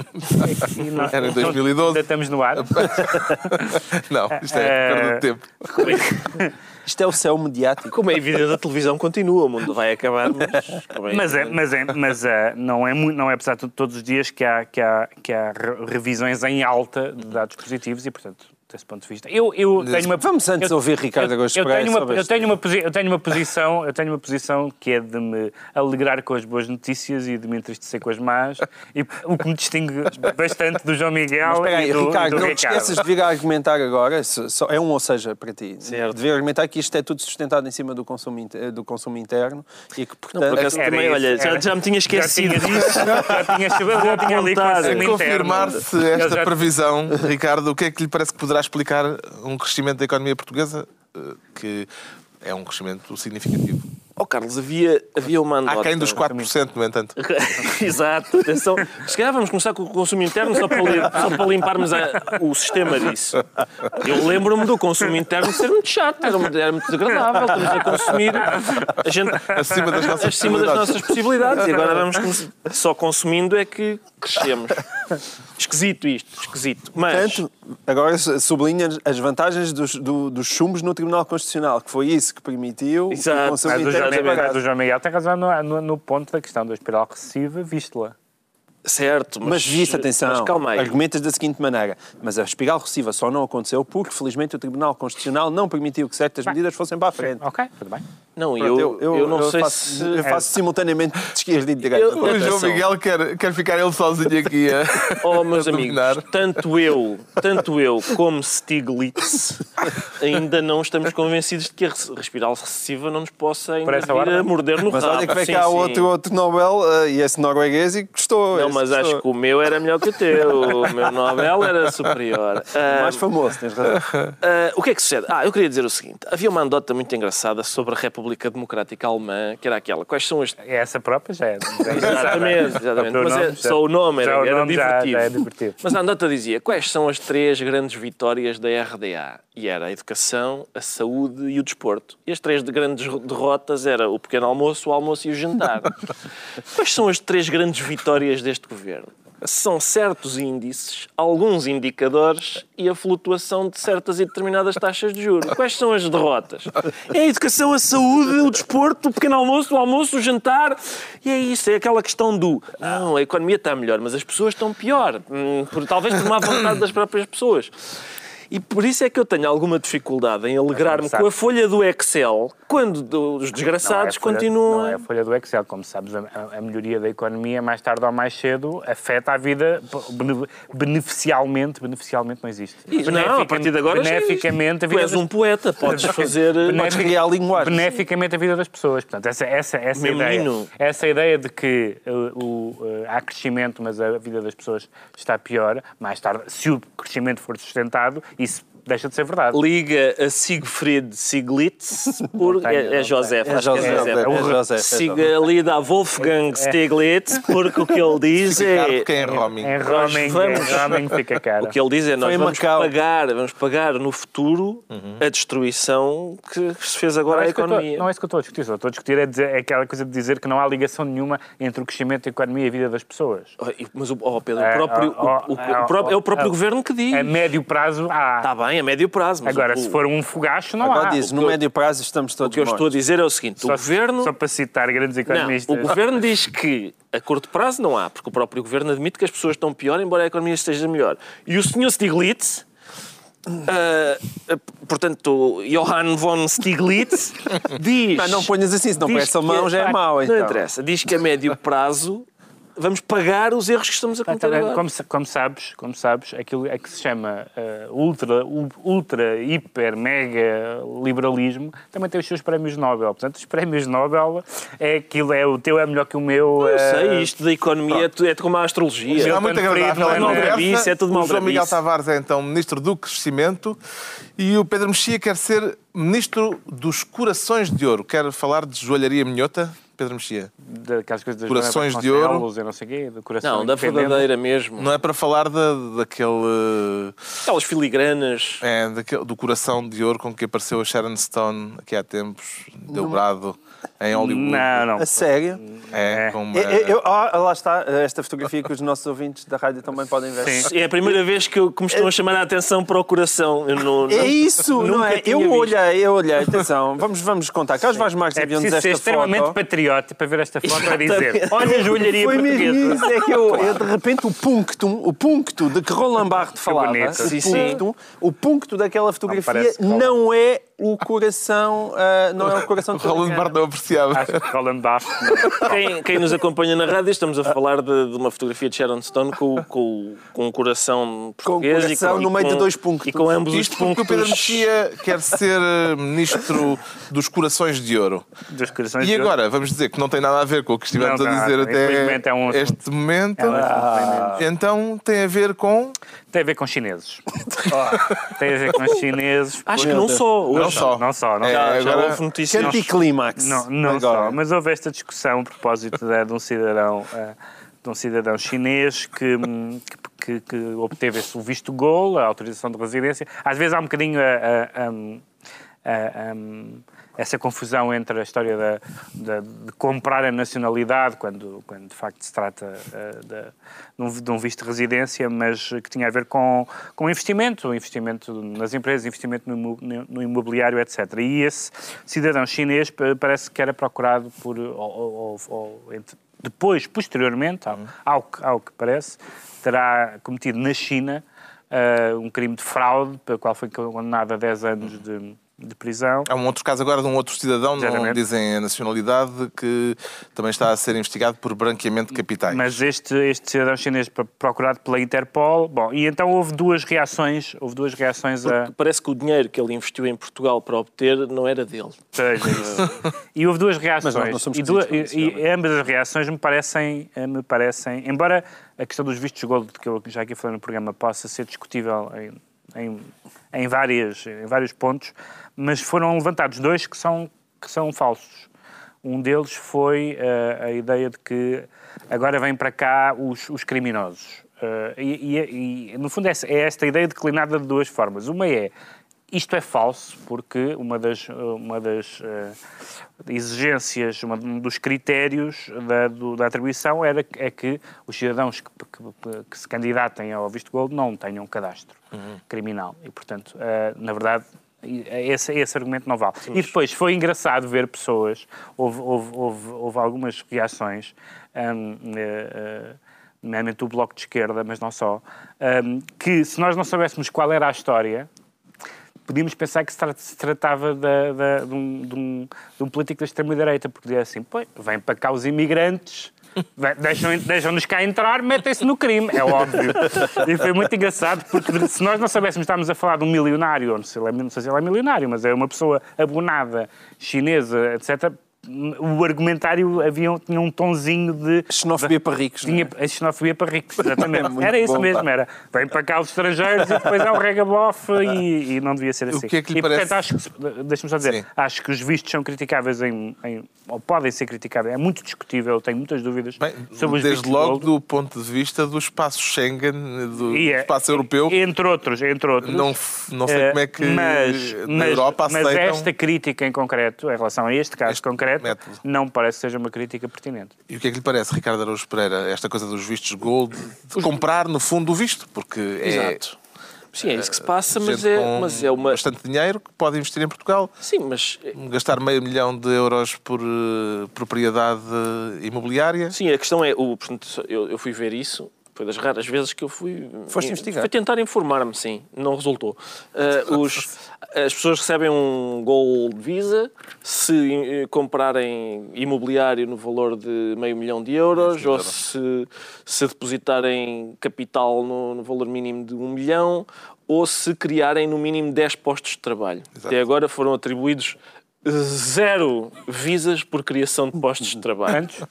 nós, Era em 2012. Ainda estamos no ar. Não, isto é perda de tempo. Isto é o céu mediático. Como é evidente, a televisão continua, o mundo vai acabar, mas... como Mas, é, mas, é, mas é, não, é, mu- não é apesar de todos os dias que há, que, há, que há re- revisões em alta de dados positivos e, portanto, desse ponto de vista. Eu, eu tenho uma, Vamos antes eu- ouvir Ricardo eu, Araújo eu Pereira tenho uma, eu tenho uma posi- eu tenho uma posição eu tenho uma posição que é de me alegrar com as boas notícias e de me entristecer com as más e o que me distingue bastante do João Miguel Mas espera aí, e do, Ricardo, e do não te Ricardo. esqueças de vir a argumentar agora, só- é um ou seja para ti, Certo. de vir a argumentar que isto é tudo sustentado em cima do consumo, inter- do consumo interno e que, portanto, por acaso, Era também, isso, olha, já- era- já me tinha esquecido Já tinha disso, já tinha, já tinha ali consumo interno. confirmar-se Eu esta já- previsão, Ricardo, o que é que lhe parece que poderá explicar um crescimento da economia portuguesa eh, que é um crescimento significativo? Ó Carlos, havia, havia uma anedota... Há quem dos 4%, no entanto. Exato, atenção. Se calhar vamos começar com o consumo interno só para, li- só para limparmos a- o sistema disso. Eu lembro-me do consumo interno ser muito chato, era muito, era muito desagradável. Estamos a consumir a gente, Acima das nossas acima das possibilidades. nossas possibilidades e agora vamos só consumindo é que crescemos. Esquisito isto, esquisito. Mas Portanto, agora sublinha as vantagens dos, do- dos chumbos no Tribunal Constitucional, que foi isso que permitiu Exato. o consumo A do, João, Miguel- tem razão no, no- no ponto da questão da espiral recessiva, visto-la. certo, mas, Mas viste, atenção, Mas calma aí. argumentas da seguinte maneira, mas a espiral recessiva só não aconteceu porque, felizmente, o Tribunal Constitucional não permitiu que certas medidas fossem para a frente. Ok, tudo bem. Não, Pronto, eu, eu, não sei faço, se. eu faço simultaneamente de esquerda e de direita. Eu- O João Atenção. Miguel quer, quer ficar ele sozinho aqui a, Oh, meus a amigos, tanto eu, tanto eu como Stiglitz ainda não estamos convencidos de que a res- respiral recessiva não nos possa ainda vir a morder no Mas rabo. olha que vem Sim, cá sim. outro, outro Nobel, eh, e esse norueguês, e gostou. Não, mas acho que o meu era melhor que o teu. O meu Nobel era superior. Ah, Mais famoso, tens razão. ah, o que é que sucede? Ah, eu queria dizer o seguinte. Havia uma anedota muito engraçada sobre a República Democrática Alemã, que era aquela. Quais são as... É essa própria, já é. Exatamente, exatamente. Só o Mas é- só o nome era, o era nome divertido. já é divertido. Mas a andota dizia quais são as três grandes vitórias da RDA. E era a educação, a saúde e o desporto. E as três de grandes derrotas era o pequeno almoço, o almoço e o jantar. quais são as três grandes vitórias deste governo? São certos índices, alguns indicadores e a flutuação de certas e determinadas taxas de juros. Quais são as derrotas? É a educação, a saúde, o desporto, o pequeno almoço, o almoço, o jantar. E é isso, é aquela questão do não, a economia está melhor, mas as pessoas estão pior. Hum, por, talvez por má vontade das próprias pessoas. E por isso é que eu tenho alguma dificuldade em alegrar-me com a folha do Excel quando os Não é desgraçados a folha- continuam. Não é a- folha do Excel. Como sabes, a, a- melhoria da economia, mais tarde ou mais cedo, afeta a vida bene- beneficialmente. Beneficialmente não existe. Não, a partir de agora Beneficamente a tu vida és das- um poeta, podes fazer. Podes criar linguagem. beneficamente a vida das pessoas. Portanto, essa, essa, essa, Meu ideia, menino. essa ideia de que uh, o, uh, há crescimento, mas a vida das pessoas está pior, mais tarde, se o crescimento for sustentado, isso deixa de ser verdade. Liga a Siegfried Sieglitz por. É, é José, É acho que José, é é José. É Siga liga a Wolfgang Stiglitz porque o que ele diz é. Quem é roaming? Em roaming, vamos- em roaming fica caro. O que ele diz é nós vamos Macau. pagar, vamos pagar no futuro a destruição que se fez agora à é, eu economia. estou, não é isso que eu estou a discutir. Só estou a discutir é, dizer- é aquela coisa de dizer que não há ligação nenhuma entre o crescimento da economia e a vida das pessoas. Mas o oh, Pedro, É, o próprio, o- o- o próprio- é o próprio governo que diz. A médio prazo há. Está bem, a médio prazo. Mas Agora, o, se for um fogacho, não Agora há. diz, o no que eu- médio prazo estamos o todos que eu estou a mortos. dizer é o seguinte: Só, o governo. Só para citar grandes Não, economistas. o governo diz que a curto prazo não há, porque o próprio governo admite que as pessoas estão pior, embora a economia esteja melhor. E o senhor Stiglitz, ah, portanto, Johann von Stiglitz, diz. Não, não ponhas assim, senão parece a mão já é mau. Não Então. interessa. Diz que a médio prazo vamos pagar os erros que estamos a cometer agora. como, como sabes, como sabes, aquilo é que se chama eh, ultra, ultra, hiper, mega liberalismo, também tem os seus prémios Nobel. Portanto, os prémios Nobel é aquilo, é o teu é melhor que o meu. Eu eh, sei, isto da economia é é como a astrologia. Será muito agradável maldrabice, é tudo O João. Miguel Tavares é então Ministro do Crescimento e o Pedro Mexia quer ser Ministro dos Corações de Ouro. Quer falar de joalharia minhota? Pedro Mexia. daquelas coisas das Corações de ouro. Eu não sei o quê, do coração Não, da verdadeira mesmo. Não é para falar da, daquele, Aquelas filigranas. é, daquele- do coração de ouro com que apareceu a Sharon Stone aqui há tempos, deu brado em Hollywood. Não, não. A sério? É, É. com uma... Eu- eu- ah, lá está, esta fotografia que os nossos ouvintes da rádio também podem ver. Sim. É a primeira vez que, eu, que me estão a chamar a atenção para o coração. Eu não, É não- isso, não nunca é? Eu visto. olhei, eu olhei, atenção, vamos, vamos contar. Carlos Vaz Marques É enviou-nos preciso ser esta extremamente foto. patriota para ver esta foto e dizer Exatamente. olha a joalharia Foi mesmo portuguesa. isso, é que eu, eu, de repente o punctum, o puncto de que Roland Barthes falava, o, Sim, sim. o puncto daquela fotografia que Roland- não é o coração, ah, não é o coração de Roland Barthes não apreciava. Acho que Roland Barthes. Quem, quem nos acompanha na rádio, estamos a falar de, de uma fotografia de Sharon Stone com, o- com, com um coração português. e coração com- no e meio de com- dois punctos. E com ambos Isto os porque pontos. o Pedro Mexia quer ser eh, Ministro dos Corações de Ouro. Dos corações E de ouro. agora, vamos dizer que não tem nada a ver com o que estivemos Não, a não, dizer infelizmente até é um este momento. É um assunto Então tem a ver com. Tem a ver com chineses. Tem a ver com chineses. Acho que não só. Hoje não só. Não só, não É. Já, já houve notícias. Anticlímax. Não, não Agora. só, mas houve esta discussão a propósito de, de um cidadão, eh, de um cidadão chinês que, que, que- obteve esse, o visto gol, a autorização de residência. Às vezes há um bocadinho a- a- a- a- essa confusão entre a história da, da- de comprar a nacionalidade, quando, quando de facto se trata eh, de, de um, visto de residência, mas que tinha a ver com, com investimento, investimento nas empresas, investimento no, imobiliário, etc. E esse cidadão chinês pa- parece que era procurado por, ou, ou- ou- depois, posteriormente, ao, ao, que, ao que parece, terá cometido na China eh, um crime de fraude, pelo qual foi condenado a 10 anos de, de prisão. Há um outro caso agora de um outro cidadão, não Exatamente. dizem a nacionalidade, que também está a ser investigado por branqueamento de capitais. Mas este, este cidadão chinês pro- procurado pela Interpol, bom, e então houve duas reações, houve duas reações a... Parece que o dinheiro que ele investiu em Portugal para obter não era dele. Seja isso. E houve duas reações. Mas nós não somos e, duas- e- e ambas as reações me parecem, eh, me parecem, embora a questão dos vistos gold, que eu já aqui falei no programa, possa ser discutível em, em, em, várias, em vários pontos, mas foram levantados dois que são, que são falsos. Um deles foi eh, a ideia de que agora vêm para cá os, os criminosos. Eh, e, e- e, no fundo, é, é esta ideia declinada de duas formas. Uma é isto é falso, porque uma das, uma das eh, exigências, uma- um dos critérios da, do- da atribuição era, é que os cidadãos que, que- que se candidatem ao visto gold não tenham cadastro criminal. E, portanto, eh, na verdade, e- esse, esse argumento não vale. E depois foi engraçado ver pessoas, houve, houve, houve, houve algumas reações, hum, eh, eh, nomeadamente o Bloco de Esquerda, mas não só, hum, que se nós não soubéssemos qual era a história, podíamos pensar que se, tra- se tratava de, um, de um- de um político da extrema-direita, porque dizia assim, pois, vêm para cá os imigrantes, vai- deixam- deixam-nos cá entrar, metem-se no crime, é óbvio. E foi muito engraçado, porque se nós não soubéssemos, estávamos a falar de um milionário, não sei, não sei se ele é milionário, mas é uma pessoa abonada, chinesa, etc., o argumentário havia, tinha um tonzinho de... Xenofobia para ricos. é? Tinha a xenofobia para ricos, exatamente. Era isso bom, mesmo, pá. era. Vem para cá os estrangeiros e depois é o regabof e, e não devia ser assim. que é que lhe e, portanto, parece- acho que, se- deixa-me só dizer, Sim. acho que os vistos são criticáveis em, em- ou podem ser criticáveis, é muito discutível, tenho muitas dúvidas Bem, sobre os desde logo do ponto de vista do espaço Schengen, do E é- espaço europeu, Entre outros, entre outros. não, não sei Eh, como é que mas, na mas, Europa mas aceitam. esta crítica em concreto, em relação a este caso Este concreto, método. não me parece que seja uma crítica pertinente. E o que é que lhe parece, Ricardo Araújo Pereira, esta coisa dos vistos gold, de comprar no fundo o visto? Porque é Exato. Sim, é isso que se passa, mas é, mas é uma. bastante dinheiro que pode investir em Portugal, Sim, mas gastar meio milhão de euros por eh, propriedade imobiliária. Sim, a questão é, o, portanto, eu, eu fui ver isso, foi das raras vezes que eu fui... Foste investigar? Fui tentar informar-me, sim, não resultou. Ah, os- as pessoas recebem um Gold Visa se eh, comprarem imobiliário no valor de meio milhão de euros ou se, se depositarem capital no, no valor mínimo de um milhão ou se criarem no mínimo 10 postos de trabalho. Até agora foram atribuídos zero visas por criação de postos de trabalho. Antes,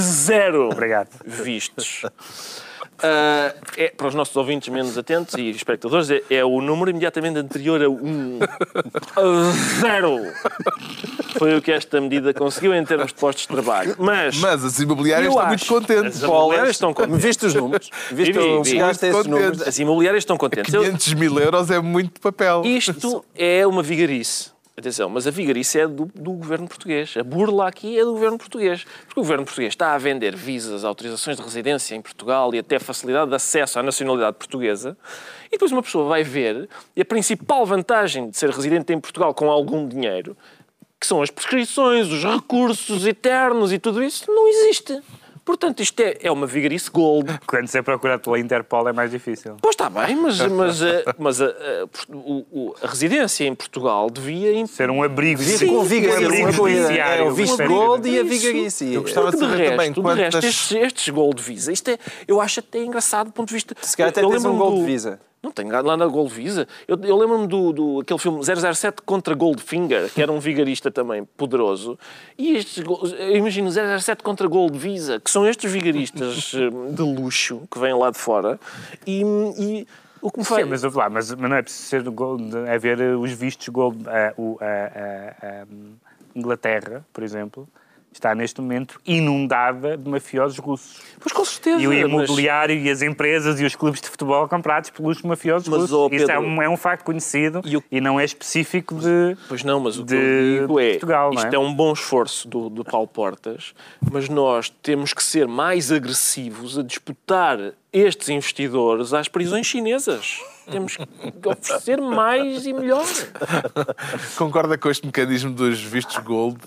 Zero obrigado. vistos. Ah, é, para os nossos ouvintes menos atentos e espectadores, é, é o número imediatamente anterior a um. A Zero! Foi o que esta medida conseguiu em termos de postos de trabalho. Mas, Mas as imobiliárias estão muito acho. contentes. As imobiliárias estão contentes. Viste os números? Viste Vi, vi, vi. chegaste a esses Muito números? as imobiliárias estão contentes. Eu- 500 mil euros é muito papel. Isto é uma vigarice. Atenção, mas a vigarice é do, do governo português. A burla aqui é do governo português. Porque o governo português está a vender visas, autorizações de residência em Portugal e até facilidade de acesso à nacionalidade portuguesa. E depois uma pessoa vai ver e a principal vantagem de ser residente em Portugal com algum dinheiro, que são as prescrições, os recursos eternos e tudo isso, não existe. Portanto, isto é, é uma vigarice gold. Quando se é procurado pela Interpol é mais difícil. Pois está bem, mas, mas, eh, mas a, a- o- o- a residência em Portugal devia imp- Ser um abrigo. Devia com vigarice, um abrigo judiciário. É o visto gold e a vigarice. Eu gostava de Porque de saber resto, também de quantas... resto estes, estes Gold Visa, isto é, eu acho até engraçado do ponto de vista. Se calhar até tens um Gold do- Visa. Não tenho lá na Gold Visa. Eu, eu lembro-me do, do aquele filme 007 contra Goldfinger, que era um vigarista também poderoso. E estes, eu imagino 007 contra Gold Visa, que são estes vigaristas eh, de luxo que vêm lá de fora. E, e O que me Sim, faz... mas, ouve lá, mas, mas não é preciso ser gold, é ver os vistos gold. O- a- a- a Inglaterra, por exemplo, está neste momento inundada de mafiosos russos. Pois com certeza. E o mas- imobiliário e as empresas e os clubes de futebol comprados pelos mafiosos Mas, russos. ó, Isso é Pedro- um, é um facto conhecido E e, o- não é específico de... Pois não, mas o que de eu digo é, Portugal, não é? isto é um bom esforço do, do Paulo Portas, mas nós temos que ser mais agressivos a disputar estes investidores às prisões chinesas. Temos que oferecer mais e melhor. Concorda com este mecanismo dos vistos gold?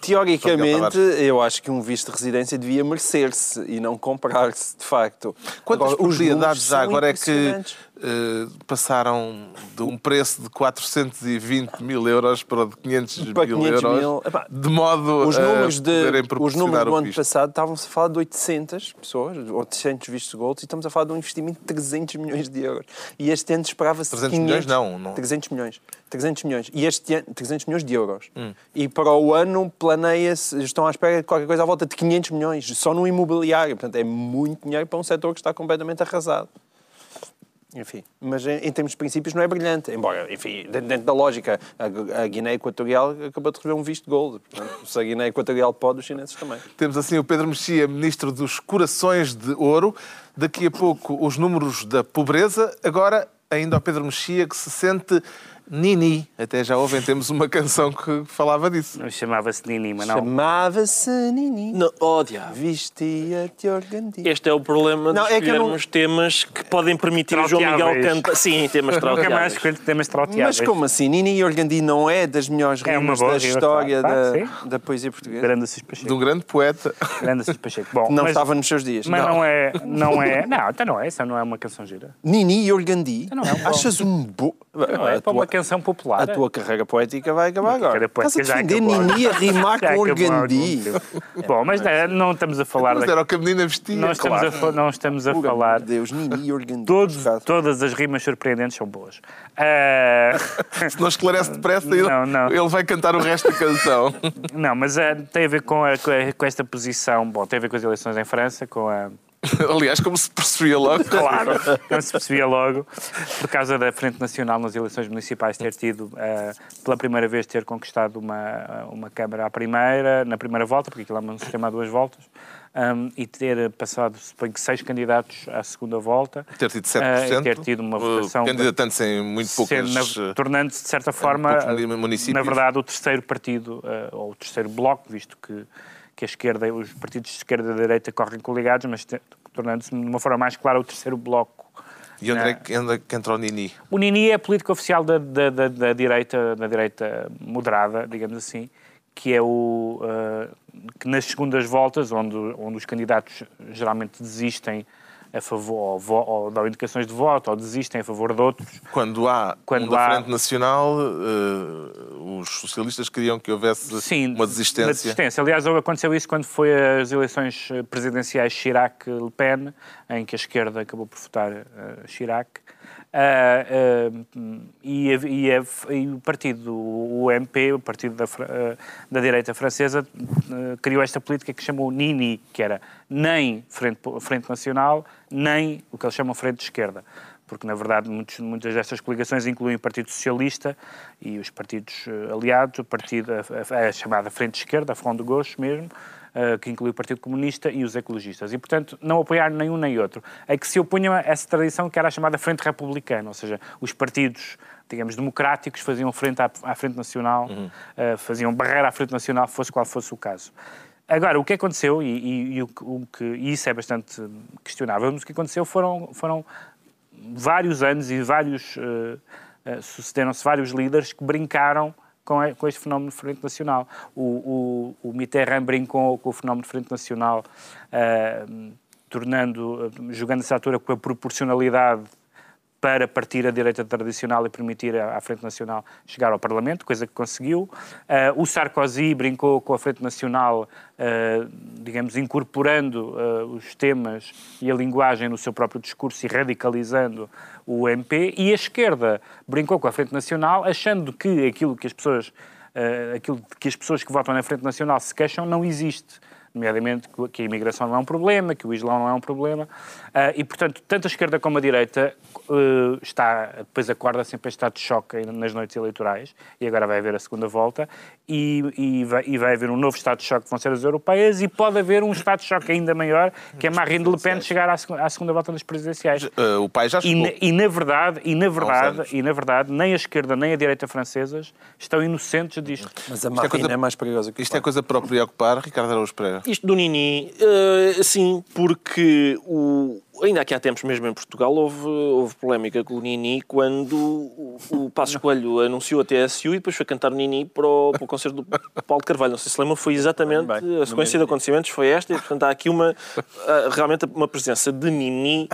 Teoricamente, Tavares. eu acho que um visto de residência devia merecer-se e não comprar-se, de facto. Quantas Agora, os propriedades são agora é que eh, passaram de um preço de 420 mil euros para de 500 Para mil 500 euros, mil. Epá, de modo Os a números, de, poderem os números do o ano passado estavam-se a falar de 800 pessoas, 800 vistos gold, e estamos a falar de um investimento de 300 milhões de euros. E este ano esperava-se 300 500, milhões não, não. 300 milhões. 300 milhões. E este ano, 300 milhões de euros. Hum. E para o ano planeia-se, estão à espera de qualquer coisa à volta de 500 milhões, só no imobiliário. Portanto, é muito dinheiro para um setor que está completamente arrasado. Enfim, mas em, em termos de princípios não é brilhante. Embora, enfim, dentro, da lógica, a, a Guiné Equatorial acabou de receber um visto de gold. Portanto, se a Guiné Equatorial pode, os chineses também. Temos assim o Pedro Mexia, ministro dos Corações de Ouro. Daqui a pouco os números da pobreza. Agora ainda ao Pedro Mexia que se sente Nini. Até já ouvem, temos uma canção que falava disso. Chamava-se Nini, mas não. Chamava-se Nini. Não, oh, diabo. Vestia-te organdi. Este é o problema Não, de é não- temas que podem permitir o João Miguel Trauteáveis. cantar. Sim, temas Nunca mais trauteáveis. escolho temas trauteáveis. Mas como assim? Nini e Organdi não é das melhores É uma rimas boa da história claro, da, claro, da poesia portuguesa? Grande Assis Pacheco. De um grande poeta. Grande Assis Pacheco. Bom, Não mas, estava nos seus dias. Mas não. é... Não, é, não, então não é. Essa não é uma canção gira. Nini e Organdi? Não é um bom. Achas um bo... Não é a, para uma canção popular. a tua carreira poética vai acabar agora. carreira poética Estás a defender. Nini a rimar Já com Organdi. tempo. Bom, mas não, não estamos a falar... Mas era o que a menina vestia. Não estamos, a, não estamos a falar... Deus, Nini e Organdi. Todos, todas as rimas surpreendentes são boas. Ah, Se não esclarece depressa, ele, Não, não. ele vai cantar o resto da canção. não, mas ah, tem a ver com, a- com a- com esta posição. Bom, tem a ver com as eleições em França, com a. Aliás, como se percebia logo. Claro, como se percebia logo, por causa da Frente Nacional nas eleições municipais ter tido, ah, pela primeira vez, ter conquistado uma, uma Câmara à primeira, na primeira volta, porque aquilo é um sistema a duas voltas, ahm, e ter passado, suponho que, seis candidatos à segunda volta. Ter tido ah, 7%. e ter tido uma uh, votação. Candidatando-se em muito poucas... Uh, tornando-se, de certa forma, poucos na verdade, o terceiro partido, eh, ou o terceiro bloco, visto que, que a esquerda, os partidos de esquerda e de direita correm coligados, mas tornando-se de uma forma mais clara o terceiro bloco. E onde é que, onde é que entra o Nini? O Nini é a política oficial da, da, da, da direita, da direita moderada, digamos assim, que é o eh, que nas segundas voltas, onde, onde os candidatos geralmente desistem a favor, ou, ou dão indicações de voto, ou desistem a favor de outros, Quando há Quando um há- Frente Nacional, uh, os socialistas queriam que houvesse Sim, uma desistência. Uma desistência. Aliás, aconteceu isso quando foi as eleições eh, presidenciais Chirac-Le Pen, em que a esquerda acabou por votar eh, Chirac. Ah, ah, e, e e o partido, o MP, o partido da, ah, da direita francesa, criou esta política que chamou NINI, que era nem Frente, Frente Nacional, nem o que eles chamam Frente de Esquerda. Porque na verdade muitos, muitas destas coligações incluem o Partido Socialista e os partidos aliados, o partido, a, a- a chamada Frente Esquerda, a Front de Gauche mesmo, que inclui o Partido Comunista e os ecologistas. E, portanto, não apoiar nenhum nem outro. A que se opunham a essa tradição que era a chamada Frente Republicana, ou seja, os partidos digamos, democráticos faziam frente à, à Frente Nacional, eh, faziam barreira à Frente Nacional, fosse qual fosse o caso. Agora, o que aconteceu, e, e- e o, o que, e isso é bastante questionável, mas o que aconteceu foram, foram vários anos e vários eh, eh, sucederam-se vários líderes que brincaram com, e- com este fenómeno Frente Nacional. O, o, o Mitterrand brincou com o fenómeno Frente Nacional, eh, tornando, eh, jogando essa altura com a proporcionalidade para partir a direita tradicional e permitir à Frente Nacional chegar ao Parlamento, coisa que conseguiu. Ah, o Sarkozy brincou com a Frente Nacional, ah, digamos, incorporando ah, os temas e a linguagem no seu próprio discurso e radicalizando o MP. E a esquerda brincou com a Frente Nacional, achando que aquilo que as pessoas, aquilo que as pessoas que votam na Frente Nacional se queixam não existe nomeadamente que a imigração não é um problema, que o Islão não é um problema, uh, e, portanto, tanto a esquerda como a direita uh, está, depois acorda sempre em estado de choque nas noites eleitorais, e agora vai haver a segunda volta, e, e, vai, e vai haver um novo estado de choque que vão ser as europeias, e pode haver um estado de choque ainda maior, que é Marine Le Pen chegar à, à segunda volta das presidenciais. Uh, o pai já chegou. E, e, na verdade, e na verdade, e na verdade, nem a esquerda nem a direita francesas estão inocentes disto. Mas a Marine é, coisa, é mais perigosa que Isto é coisa para o preocupar, Ricardo Araújo Pereira? Isto do Nini, uh, sim, porque o, ainda aqui há tempos mesmo em Portugal houve, houve polémica com o Nini quando o, o Passo Coelho anunciou a TSU e depois foi cantar o Nini para o, para o concerto do Paulo Carvalho. Não sei se lembra, foi exatamente Bem, a sequência de acontecimentos foi esta e portanto há aqui uma ah, realmente uma presença de Nini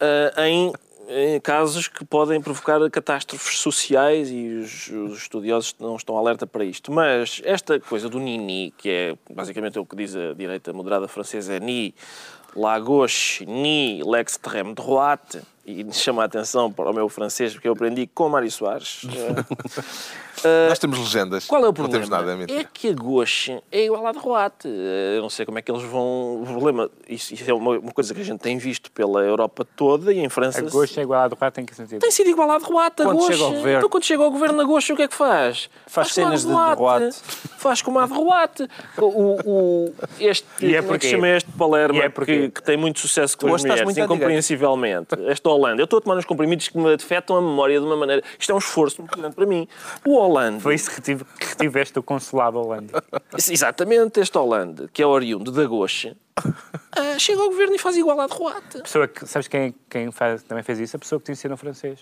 uh, em em casos que podem provocar catástrofes sociais e os, os, estudiosos não estão alerta para isto. Mas esta coisa do Nini, que é basicamente o que diz a direita moderada francesa, é Ni, la gauche, ni l'extrême droite, e chama a atenção para o meu francês, porque eu aprendi com Mário Soares. Uh, Nós temos legendas. Qual é o problema? Nada, é, é, que a gauche é igual à droite. Eu não sei como é que eles vão... O problema, isso, isso é uma, uma, coisa que a gente tem visto pela Europa toda e em França... A gauche é igual à droite em que sentido? Tem sido igual à droite, a quando. Chega ao governo. Então quando chega ao governo, a gauche o que é que faz? Faz, faz cenas de droite. Faz como a droite. O, o, este, e é é que chama este Palermo, é que, que, tem muito sucesso com tu as mulheres, incompreensivelmente. Esta Holanda. Eu estou a tomar uns comprimidos que me afetam a memória de uma maneira... Isto é um esforço muito grande para mim. O Holanda... Foi isso que que retiveste o consulado Holanda. Exatamente, este Holanda, que é oriundo da Goxa, uh, chega ao governo e faz igual à derrota. Pessoa que, sabes quem, quem faz, também fez isso? A pessoa que te ensina francês.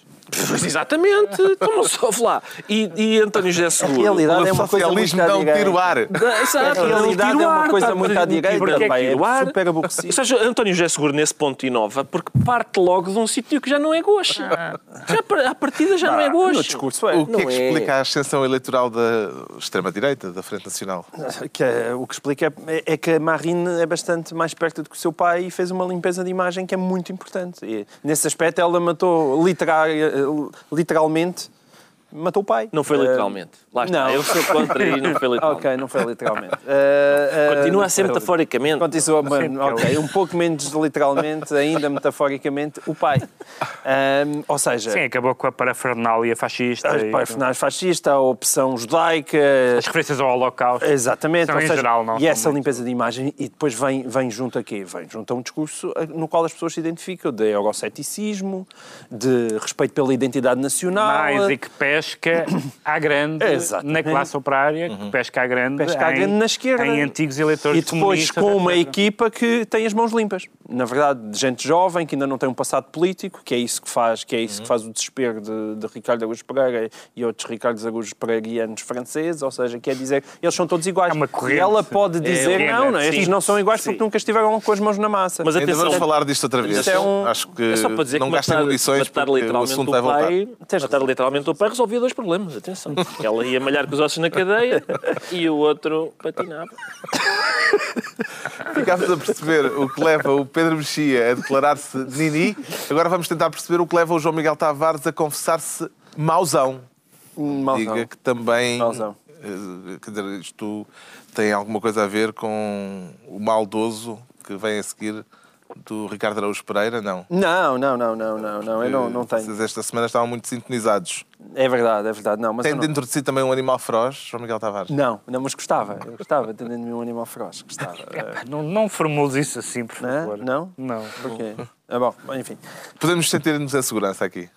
Pois exatamente, então só lá. E, e António José Seguro. A realidade é uma coisa muito não tiroar. Exato, a realidade é uma coisa muito à direita. Porque é, é super aborrecido. Seja, António José Seguro nesse ponto inova porque parte logo de um sítio que já não é goxa. Ah. Já, a partida já não, não é goxa. No discurso é. O que é que explica a ascensão eleitoral da extrema-direita, da Frente Nacional? Que, é, o que explica é, é que a Marine é bastante bastante mais perto do que o seu pai e fez uma limpeza de imagem que é muito importante. E, nesse aspecto, ela matou literal, literalmente matou o pai. Não foi literalmente. Lá está, não. eu sou contra e não foi literalmente. ok, não foi literalmente. Uh, uh, Continua a ser metaforicamente. Continua, ok, um pouco menos literalmente, ainda metaforicamente, o pai. Um, ou seja... Sim, acabou com a parafernália fascista. A parafernália fascista, a opção judaica... As referências ao holocausto. Exatamente. São, seja, geral, não e essa muito... limpeza de imagem, e depois vem, vem junto a quê? Vem junto a um discurso no qual as pessoas se identificam de euroceticismo, de respeito pela identidade nacional... Mais e que pesca à grande na classe operária, uhum. pesca à grande, pesca à grande em, na esquerda. em antigos eleitores E depois com uma equipa que tem as mãos limpas. Na verdade, de gente jovem, que ainda não tem um passado político, que é isso que faz, que é isso uhum. que faz o desespero de, de Ricardo Araújo Pereira e outros Ricardo Araújo Pereirianos franceses, ou seja, quer dizer, eles são todos iguais. É uma corrente. E ela pode dizer, é, não, não, estes não são iguais sim. porque nunca estiveram com as mãos na massa. Mas atenção, vamos falar disto outra vez. É um... Acho que é só para dizer não que gastem munições porque o assunto vai voltar. Matar literalmente o pai resolvia dois problemas, atenção. Ela ia malhar com os ossos na cadeia e o outro patinava. Ficámos a perceber o que leva o Pedro Mexia a declarar-se Nini. Agora vamos tentar perceber o que leva o João Miguel Tavares a confessar-se mauzão. Mauzão. Diga que também. Mauzão. Eh, quer dizer, isto tem alguma coisa a ver com o maldoso que vem a seguir do Ricardo Araújo Pereira, não? Não, não, não, não, não, não, eu não, não tenho. Vocês esta semana estavam muito sintonizados. É verdade, é verdade. Não, mas Tem dentro de si também um animal feroz, João Miguel Tavares? Não, não, mas gostava. Eu gostava de ter dentro de mim um animal feroz. Gostava. Não, não formules isso assim, por favor. Não? Não. Porquê? É bom, enfim. Podemos sentir-nos em segurança aqui?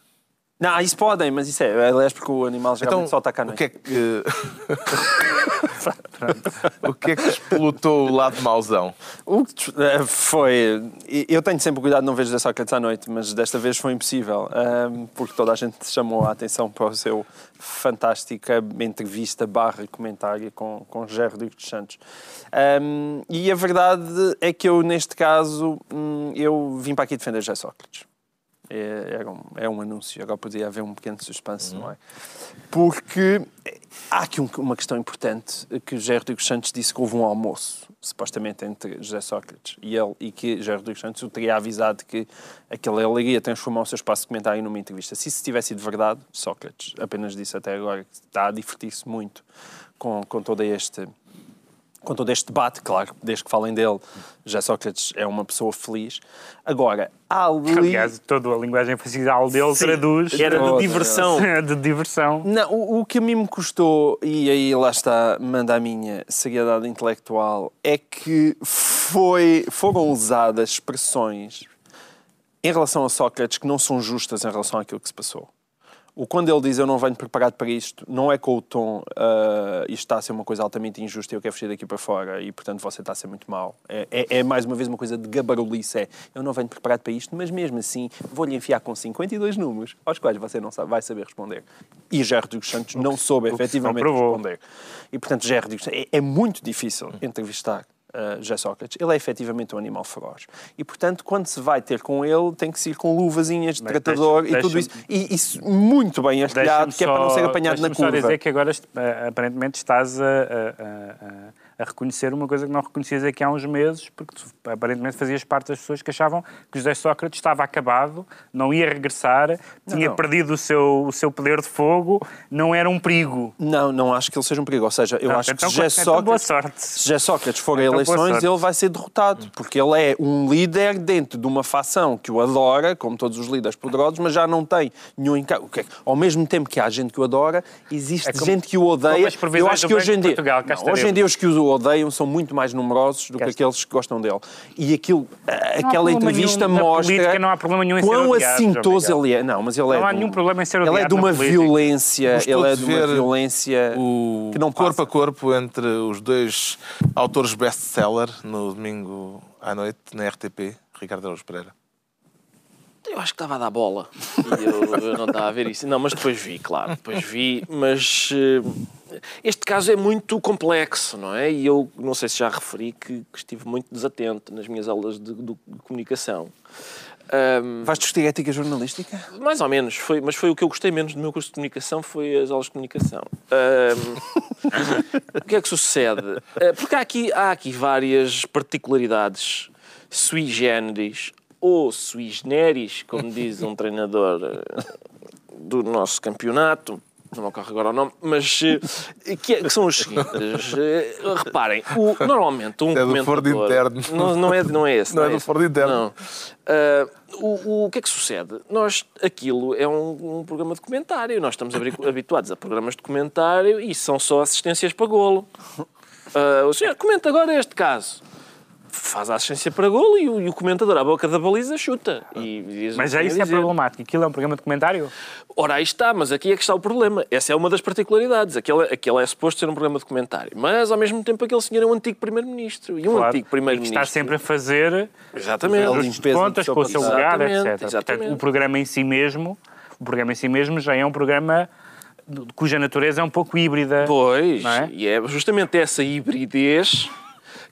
Não, isso podem, mas isso é. Aliás, porque o animal geralmente então, só está cá O que é que. o que é que explotou o lado mauzão? O que eh, foi. Eu tenho sempre cuidado de não ver José Sócrates à noite, mas desta vez foi impossível, ehm, porque toda a gente chamou a atenção para o seu fantástica entrevista barra comentário com, com José Rodrigues dos Santos. Ehm, e a verdade é que eu, neste caso, hum, eu vim para aqui defender José Sócrates. É, é, um, é um anúncio, agora podia haver um pequeno suspense, uhum. não é? Porque há aqui um, uma questão importante que José Rodrigues Santos disse que houve um almoço, supostamente entre José Sócrates e ele, e que José Rodrigues Santos o teria avisado que aquele ele iria transformar o seu espaço de comentário numa entrevista. Se isso tivesse sido verdade, Sócrates apenas disse até agora que está a divertir-se muito com, com todo este com todo este debate, claro, desde que falem dele, já Sócrates é uma pessoa feliz. Agora, há ali... Aliás, toda a linguagem facial dele Sim, traduz... era de diversão. de diversão. Não, o, o que a mim me custou, e aí lá está, manda a minha seriedade intelectual, é que foi, foram usadas expressões em relação a Sócrates que não são justas em relação àquilo que se passou. O quando ele diz eu não venho preparado para isto, não é com o tom uh, isto está a ser uma coisa altamente injusta e eu quero fugir daqui para fora e portanto você está a ser muito mau. É, é, é mais uma vez uma coisa de gabarulice, é eu não venho preparado para isto, mas mesmo assim vou-lhe enfiar com 52 números aos quais você não sabe, vai saber responder. E Jair Rodrigues Santos não soube efetivamente responder. E portanto Rodrigues é, é muito difícil entrevistar uh, José Sócrates. Ele é efetivamente um animal feroz. E, portanto, quando se vai ter com ele, tem que se ir com luvazinhas de Mas tratador deixa- e tudo isso. E isso muito bem artilhado, que é para não ser apanhado na deixa-me só curva. dizer que agora eh, aparentemente estás a, a- a- a reconhecer uma coisa que não reconhecias aqui há uns meses, porque tu aparentemente fazias parte das pessoas que achavam que José Sócrates estava acabado, não ia regressar, tinha não. perdido o seu, o seu poder de fogo, não era um perigo. Não, não acho que ele seja um perigo. Ou seja, eu Não, acho então, que se José então boa Sócrates, sorte. se José Sócrates for a Então, eleições, ele vai ser derrotado. Porque ele é um líder dentro de uma facção que o adora, como todos os líderes poderosos, mas já não tem nenhum encargo. Ao mesmo tempo que há gente que o adora, existe É como- gente que o odeia. Eu acho que hoje em dia, hoje em dia os que o odeiam são muito mais numerosos do que aqueles que gostam dele. E aquilo, aquela entrevista nenhum mostra política, não há problema nenhum em ser quão João assintoso ele é. Não, mas ele é Não há de um- nenhum problema em ser Ele é odiado de na uma política. violência, ele é de de uma violência o que não corpo a corpo entre os dois autores best-seller no domingo à noite na RTP, Ricardo Araújo Pereira. Eu acho que estava a dar bola. E eu, eu não estava a ver isso. Não, mas depois vi, claro. Depois vi, mas eh, este caso é muito complexo, não é? E eu não sei se já referi que, que estive muito desatento nas minhas aulas de, de comunicação. Ahm, Vais discutir ética jornalística? mais ou menos, foi, mas foi o que eu gostei menos do meu curso de comunicação, foi as aulas de comunicação. Ahm, o que é que sucede? Ah, Porque há aqui, há aqui várias particularidades sui generis ou sui generis, como diz um treinador ah, do nosso campeonato, não me ocorre agora o nome, mas eh, que, é- que são os seguintes. Eh, Reparem, o- normalmente um É do. Ford interno. Não, não, é, não é esse. Não é do esse. Ford interno. Não. Ah, o, o que é que sucede? Nós, aquilo é um, um programa de comentário. Nós estamos habituados a programas de comentário e são só assistências para golo. Ah, o senhor comenta agora este caso. Faz a assistência para golo e o, e o comentador à boca da baliza chuta. E Mas já a isso é problemático. Aquilo é um programa de comentário? Ora, aí está, mas aqui é que está o problema. Essa é uma das particularidades. Aquele, aquele é suposto ser um programa de comentário. Mas, ao mesmo tempo, aquele senhor é um antigo Primeiro-Ministro. E um Claro. antigo E que Primeiro-Ministro... está sempre a fazer Exatamente. contas com o seu legado, Exatamente, etc. Portanto, exatamente. o programa em si mesmo, o programa em si mesmo já é um programa cuja natureza é um pouco híbrida. Pois, Não é? e é justamente essa hibridez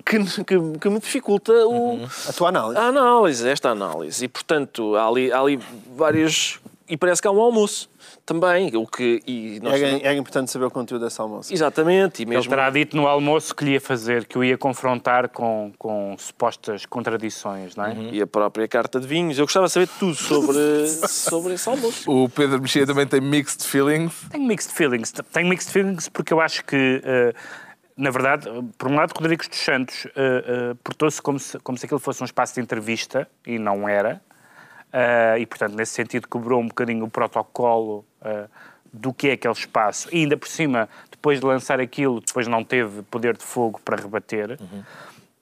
que, que, que me dificulta o, A tua análise. a análise, esta análise. E, portanto, há ali, há ali várias... E parece que há um almoço também, o que... E nós, Era, era importante saber o conteúdo desse almoço. Exatamente, e Ele mesmo... terá dito no almoço que lhe ia fazer, que o ia confrontar com, com supostas contradições, não é? E a própria carta de vinhos. Eu gostava de saber tudo sobre, sobre esse almoço. O Pedro Mexia também tem mixed feelings. Tenho mixed feelings. Tenho mixed feelings porque eu acho que, eh, na verdade, por um lado, Rodrigues dos Santos eh, eh, portou-se como se, como se aquilo fosse um espaço de entrevista e não era. Eh, e, portanto, nesse sentido, quebrou um bocadinho o protocolo do que é aquele espaço. E ainda por cima, depois de lançar aquilo, depois não teve poder de fogo para rebater.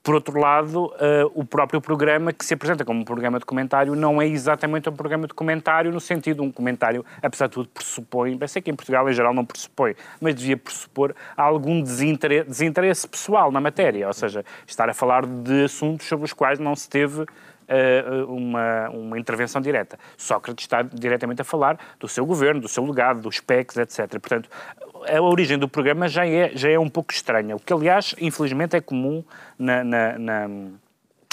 Por outro lado, eh, o próprio programa, que se apresenta como um programa de comentário, não é exatamente um programa de comentário, no sentido de um comentário, apesar de tudo, pressupõe, bem sei que em Portugal em geral não pressupõe, mas devia pressupor algum desinteresse, desinteresse pessoal na matéria, ou seja, estar a falar de assuntos sobre os quais não se teve eh, uma, uma intervenção direta. Sócrates está diretamente a falar do seu governo, do seu legado, dos PECs, etc. Portanto, a origem do programa já é, já é um pouco estranha, o que, aliás, infelizmente é comum na. na- na-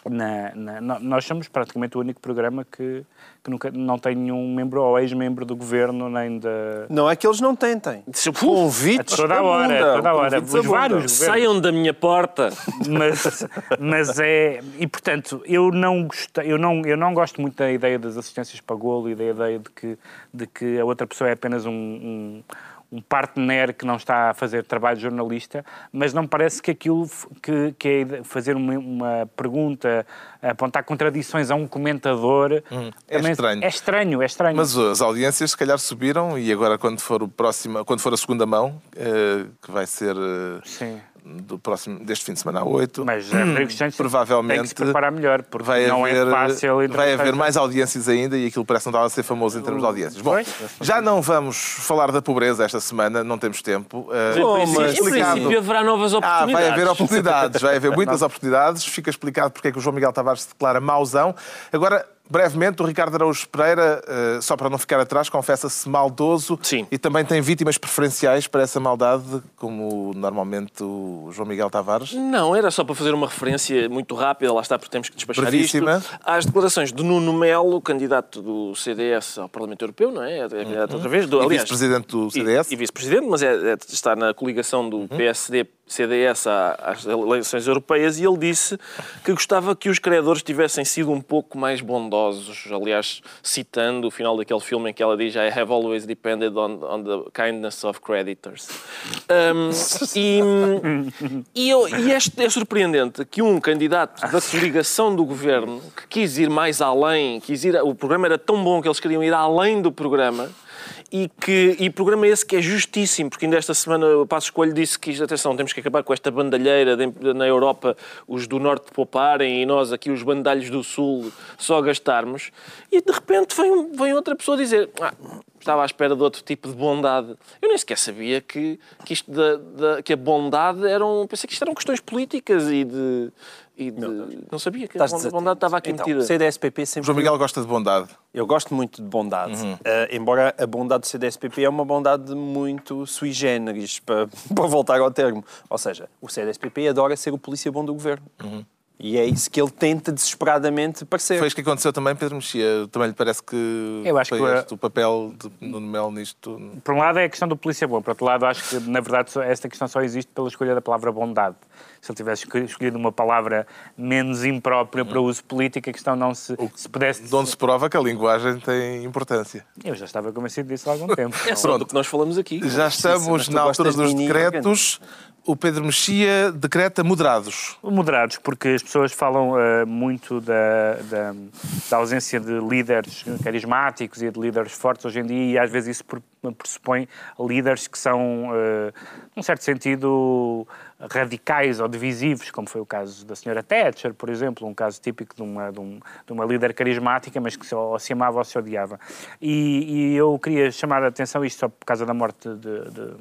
na- na- nós somos praticamente o único programa que, que nunca, não tem nenhum membro ou ex-membro do governo, nem da. Não é que eles não tentem. Convites A toda a hora, toda a hora. Os vários. Saiam da minha porta. mas, mas é. E portanto, eu não, gostei, eu, não, eu não gosto muito da ideia das assistências para golo e da ideia de que, de que a outra pessoa é apenas um, um, um partner que não está a fazer trabalho de jornalista, mas não me parece que aquilo que, que é fazer uma, uma pergunta, apontar contradições a um comentador é também- estranho. É estranho, é estranho. Mas uh, as audiências se calhar subiram e agora quando for o próximo, quando for a segunda mão, eh, que vai ser eh, Sim. Do próximo deste fim de semana a 8, Mas é, Rodrigo Santos provavelmente tem que se preparar melhor, porque vai não haver, é fácil. vai haver mais audiências ainda e aquilo parece que não estava a ser famoso em termos de audiências. Bom, já não vamos falar da pobreza esta semana, não temos tempo. Eh, Em princípio- mas- em princípio haverá novas Ah, oportunidades. vai haver oportunidades, vai haver muitas oportunidades. Fica explicado porque é que o João Miguel Tavares se declara mauzão. Agora, brevemente, o Ricardo Araújo Pereira, eh, só para não ficar atrás, confessa-se maldoso Sim. e também tem vítimas preferenciais para essa maldade, como normalmente o João Miguel Tavares. Não, era só para fazer uma referência muito rápida, lá está, porque temos que despachar Brevíssima. isto. Às declarações de Nuno Melo, candidato do CDS ao Parlamento Europeu, não é? É candidato outra vez. Do, E vice-presidente do e- CDS. E, vice-presidente, mas é- é- está na coligação do PSD. CDS às eleições europeias e ele disse que gostava que os credores tivessem sido um pouco mais bondosos. Aliás, citando o final daquele filme em que ela diz I have always depended on, on the kindness of creditors. Um, e, e, eu- e é, é surpreendente que um candidato da coligação do governo que quis ir mais além, quis ir, o programa era tão bom que eles queriam ir além do programa e que e programa esse que é justíssimo, porque ainda esta semana o Passo Escolho disse que, atenção, temos que acabar com esta bandalheira de- na Europa, os do Norte pouparem e nós aqui, os bandalhos do Sul, só gastarmos. E de repente vem, vem outra pessoa dizer "Ah, estava à espera de outro tipo de bondade. Eu nem sequer sabia que, que, isto da, da- que a bondade eram... Pensei que isto eram questões políticas e de... E de não sabia que a bondade estava aqui então, metida. O CDSPP sempre. João Miguel gosta de bondade. Eu gosto muito de bondade, Uhum. Eh, embora a bondade do CDSPP é uma bondade muito sui generis, para, para voltar ao termo. Ou seja, o CDSPP adora ser o polícia bom do governo. Uhum. E é isso que ele tenta desesperadamente parecer. Foi isso que aconteceu também, Pedro Mexia. Também lhe parece que Eu acho foi que o- este o papel de Nuno Melo nisto. Por um lado é a questão do polícia bom, por outro lado acho que na verdade esta questão só existe pela escolha da palavra bondade. Se ele tivesse escolhi- escolhido uma palavra menos imprópria para uso político, a questão não se, se pudesse... De onde se prova que a linguagem tem importância. Eu já estava convencido disso há algum tempo. É só do que nós falamos aqui. Já estamos na altura dos decretos. O Pedro Mexia decreta moderados. Moderados, porque as pessoas falam eh, muito da, da, da ausência de líderes carismáticos e de líderes fortes hoje em dia, e às vezes isso pre- pressupõe líderes que são, eh, num certo sentido, radicais ou divisivos, como foi o caso da senhora Thatcher, por exemplo, um caso típico de uma, de um- de uma líder carismática, mas que se, ou se amava ou se odiava. E, e eu queria chamar a atenção, isto só por causa da morte de, de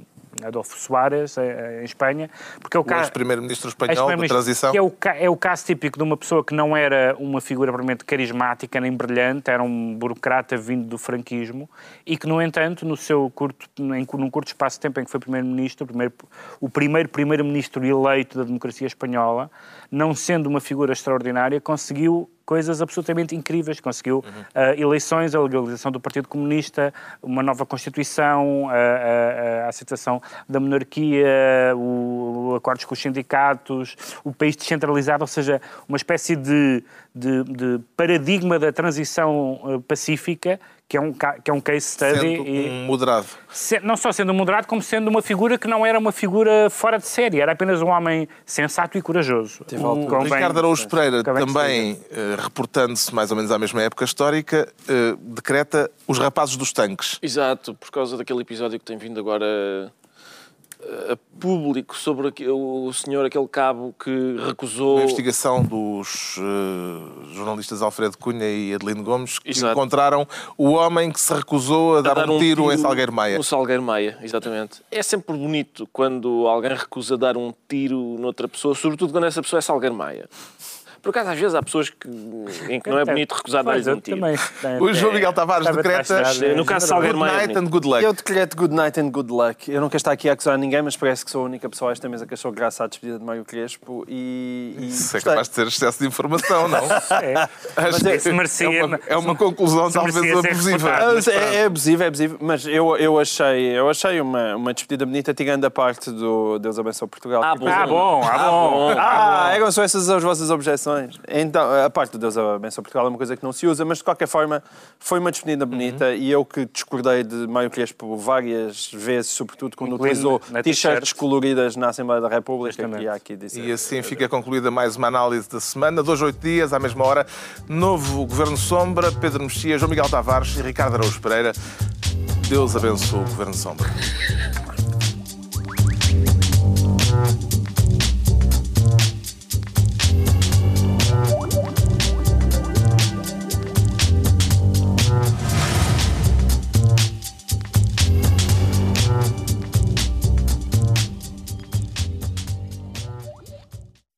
Adolfo Soares, eh, em Espanha, porque é o O caso... ex-primeiro-ministro espanhol Ex-primeiro-ministro, transição. É o, é o caso típico de uma pessoa que não era uma figura propriamente carismática nem brilhante, era um burocrata vindo do franquismo e que, no entanto, no seu curto, em, num curto espaço de tempo em que foi primeiro-ministro, primeiro, o primeiro primeiro-ministro eleito da democracia espanhola, não sendo uma figura extraordinária, conseguiu coisas absolutamente incríveis. Conseguiu ah, eleições, a legalização do Partido Comunista, uma nova Constituição, a, a- a aceitação da monarquia, o, o acordos com os sindicatos, o país descentralizado, ou seja, uma espécie de, de- de paradigma da transição pacífica, que é um, que é um case study. Sendo e- um moderado. se- não só sendo moderado, como sendo uma figura que não era uma figura fora de série, era apenas um homem sensato e corajoso. Teve. O Convém- Ricardo Araújo Pereira, também eh, reportando-se mais ou menos à mesma época histórica, eh, decreta os rapazes dos tanques. Exato, por causa daquele episódio que tem vindo agora a público sobre o senhor, aquele cabo que recusou. A investigação dos eh, jornalistas Alfredo Cunha e Adelino Gomes que Exato. encontraram o homem que se recusou a dar, um, tiro, em Salgueiro Maia. No Salgueiro Maia, exatamente. É sempre bonito quando alguém recusa dar um tiro noutra pessoa, sobretudo quando essa pessoa é Salgueiro Maia. Por acaso, às vezes há pessoas que, em que não é bonito recusar dar-lhes um tiro. também. O João Miguel Tavares Estava decreta No caso de Salgueiro Good é night and good luck. Eu decreto good night and good luck. Eu não quero estar aqui a acusar ninguém, mas parece que sou a única pessoa a esta mesa que achou graça à despedida de Mário Crespo e... e Isso é gostei. capaz de ser excesso de informação, não? É. Acho é- que isso merecia- é, uma, é uma conclusão talvez abusiva. Ah, é, é abusivo, é abusivo, mas eu, eu achei, eu achei uma, uma despedida bonita, tirando a parte do Deus abençoe Portugal. Ah, Tipo, bom. Ah, bom, ah, bom. Ah, eram só essas as vossas objeções. Então, a parte de Deus é abençoe Portugal é uma coisa que não se usa, mas de qualquer forma foi uma despedida bonita uhum. e eu que discordei de Mário Crespo várias vezes, sobretudo quando Incluindo utilizou t-shirts coloridas na Assembleia da República. E, aqui dizer. e assim fica concluída mais uma análise da semana. Dois, oito dias, à mesma hora, novo Governo Sombra, Pedro Mexia, João Miguel Tavares e Ricardo Araújo Pereira. Deus abençoe o Governo Sombra.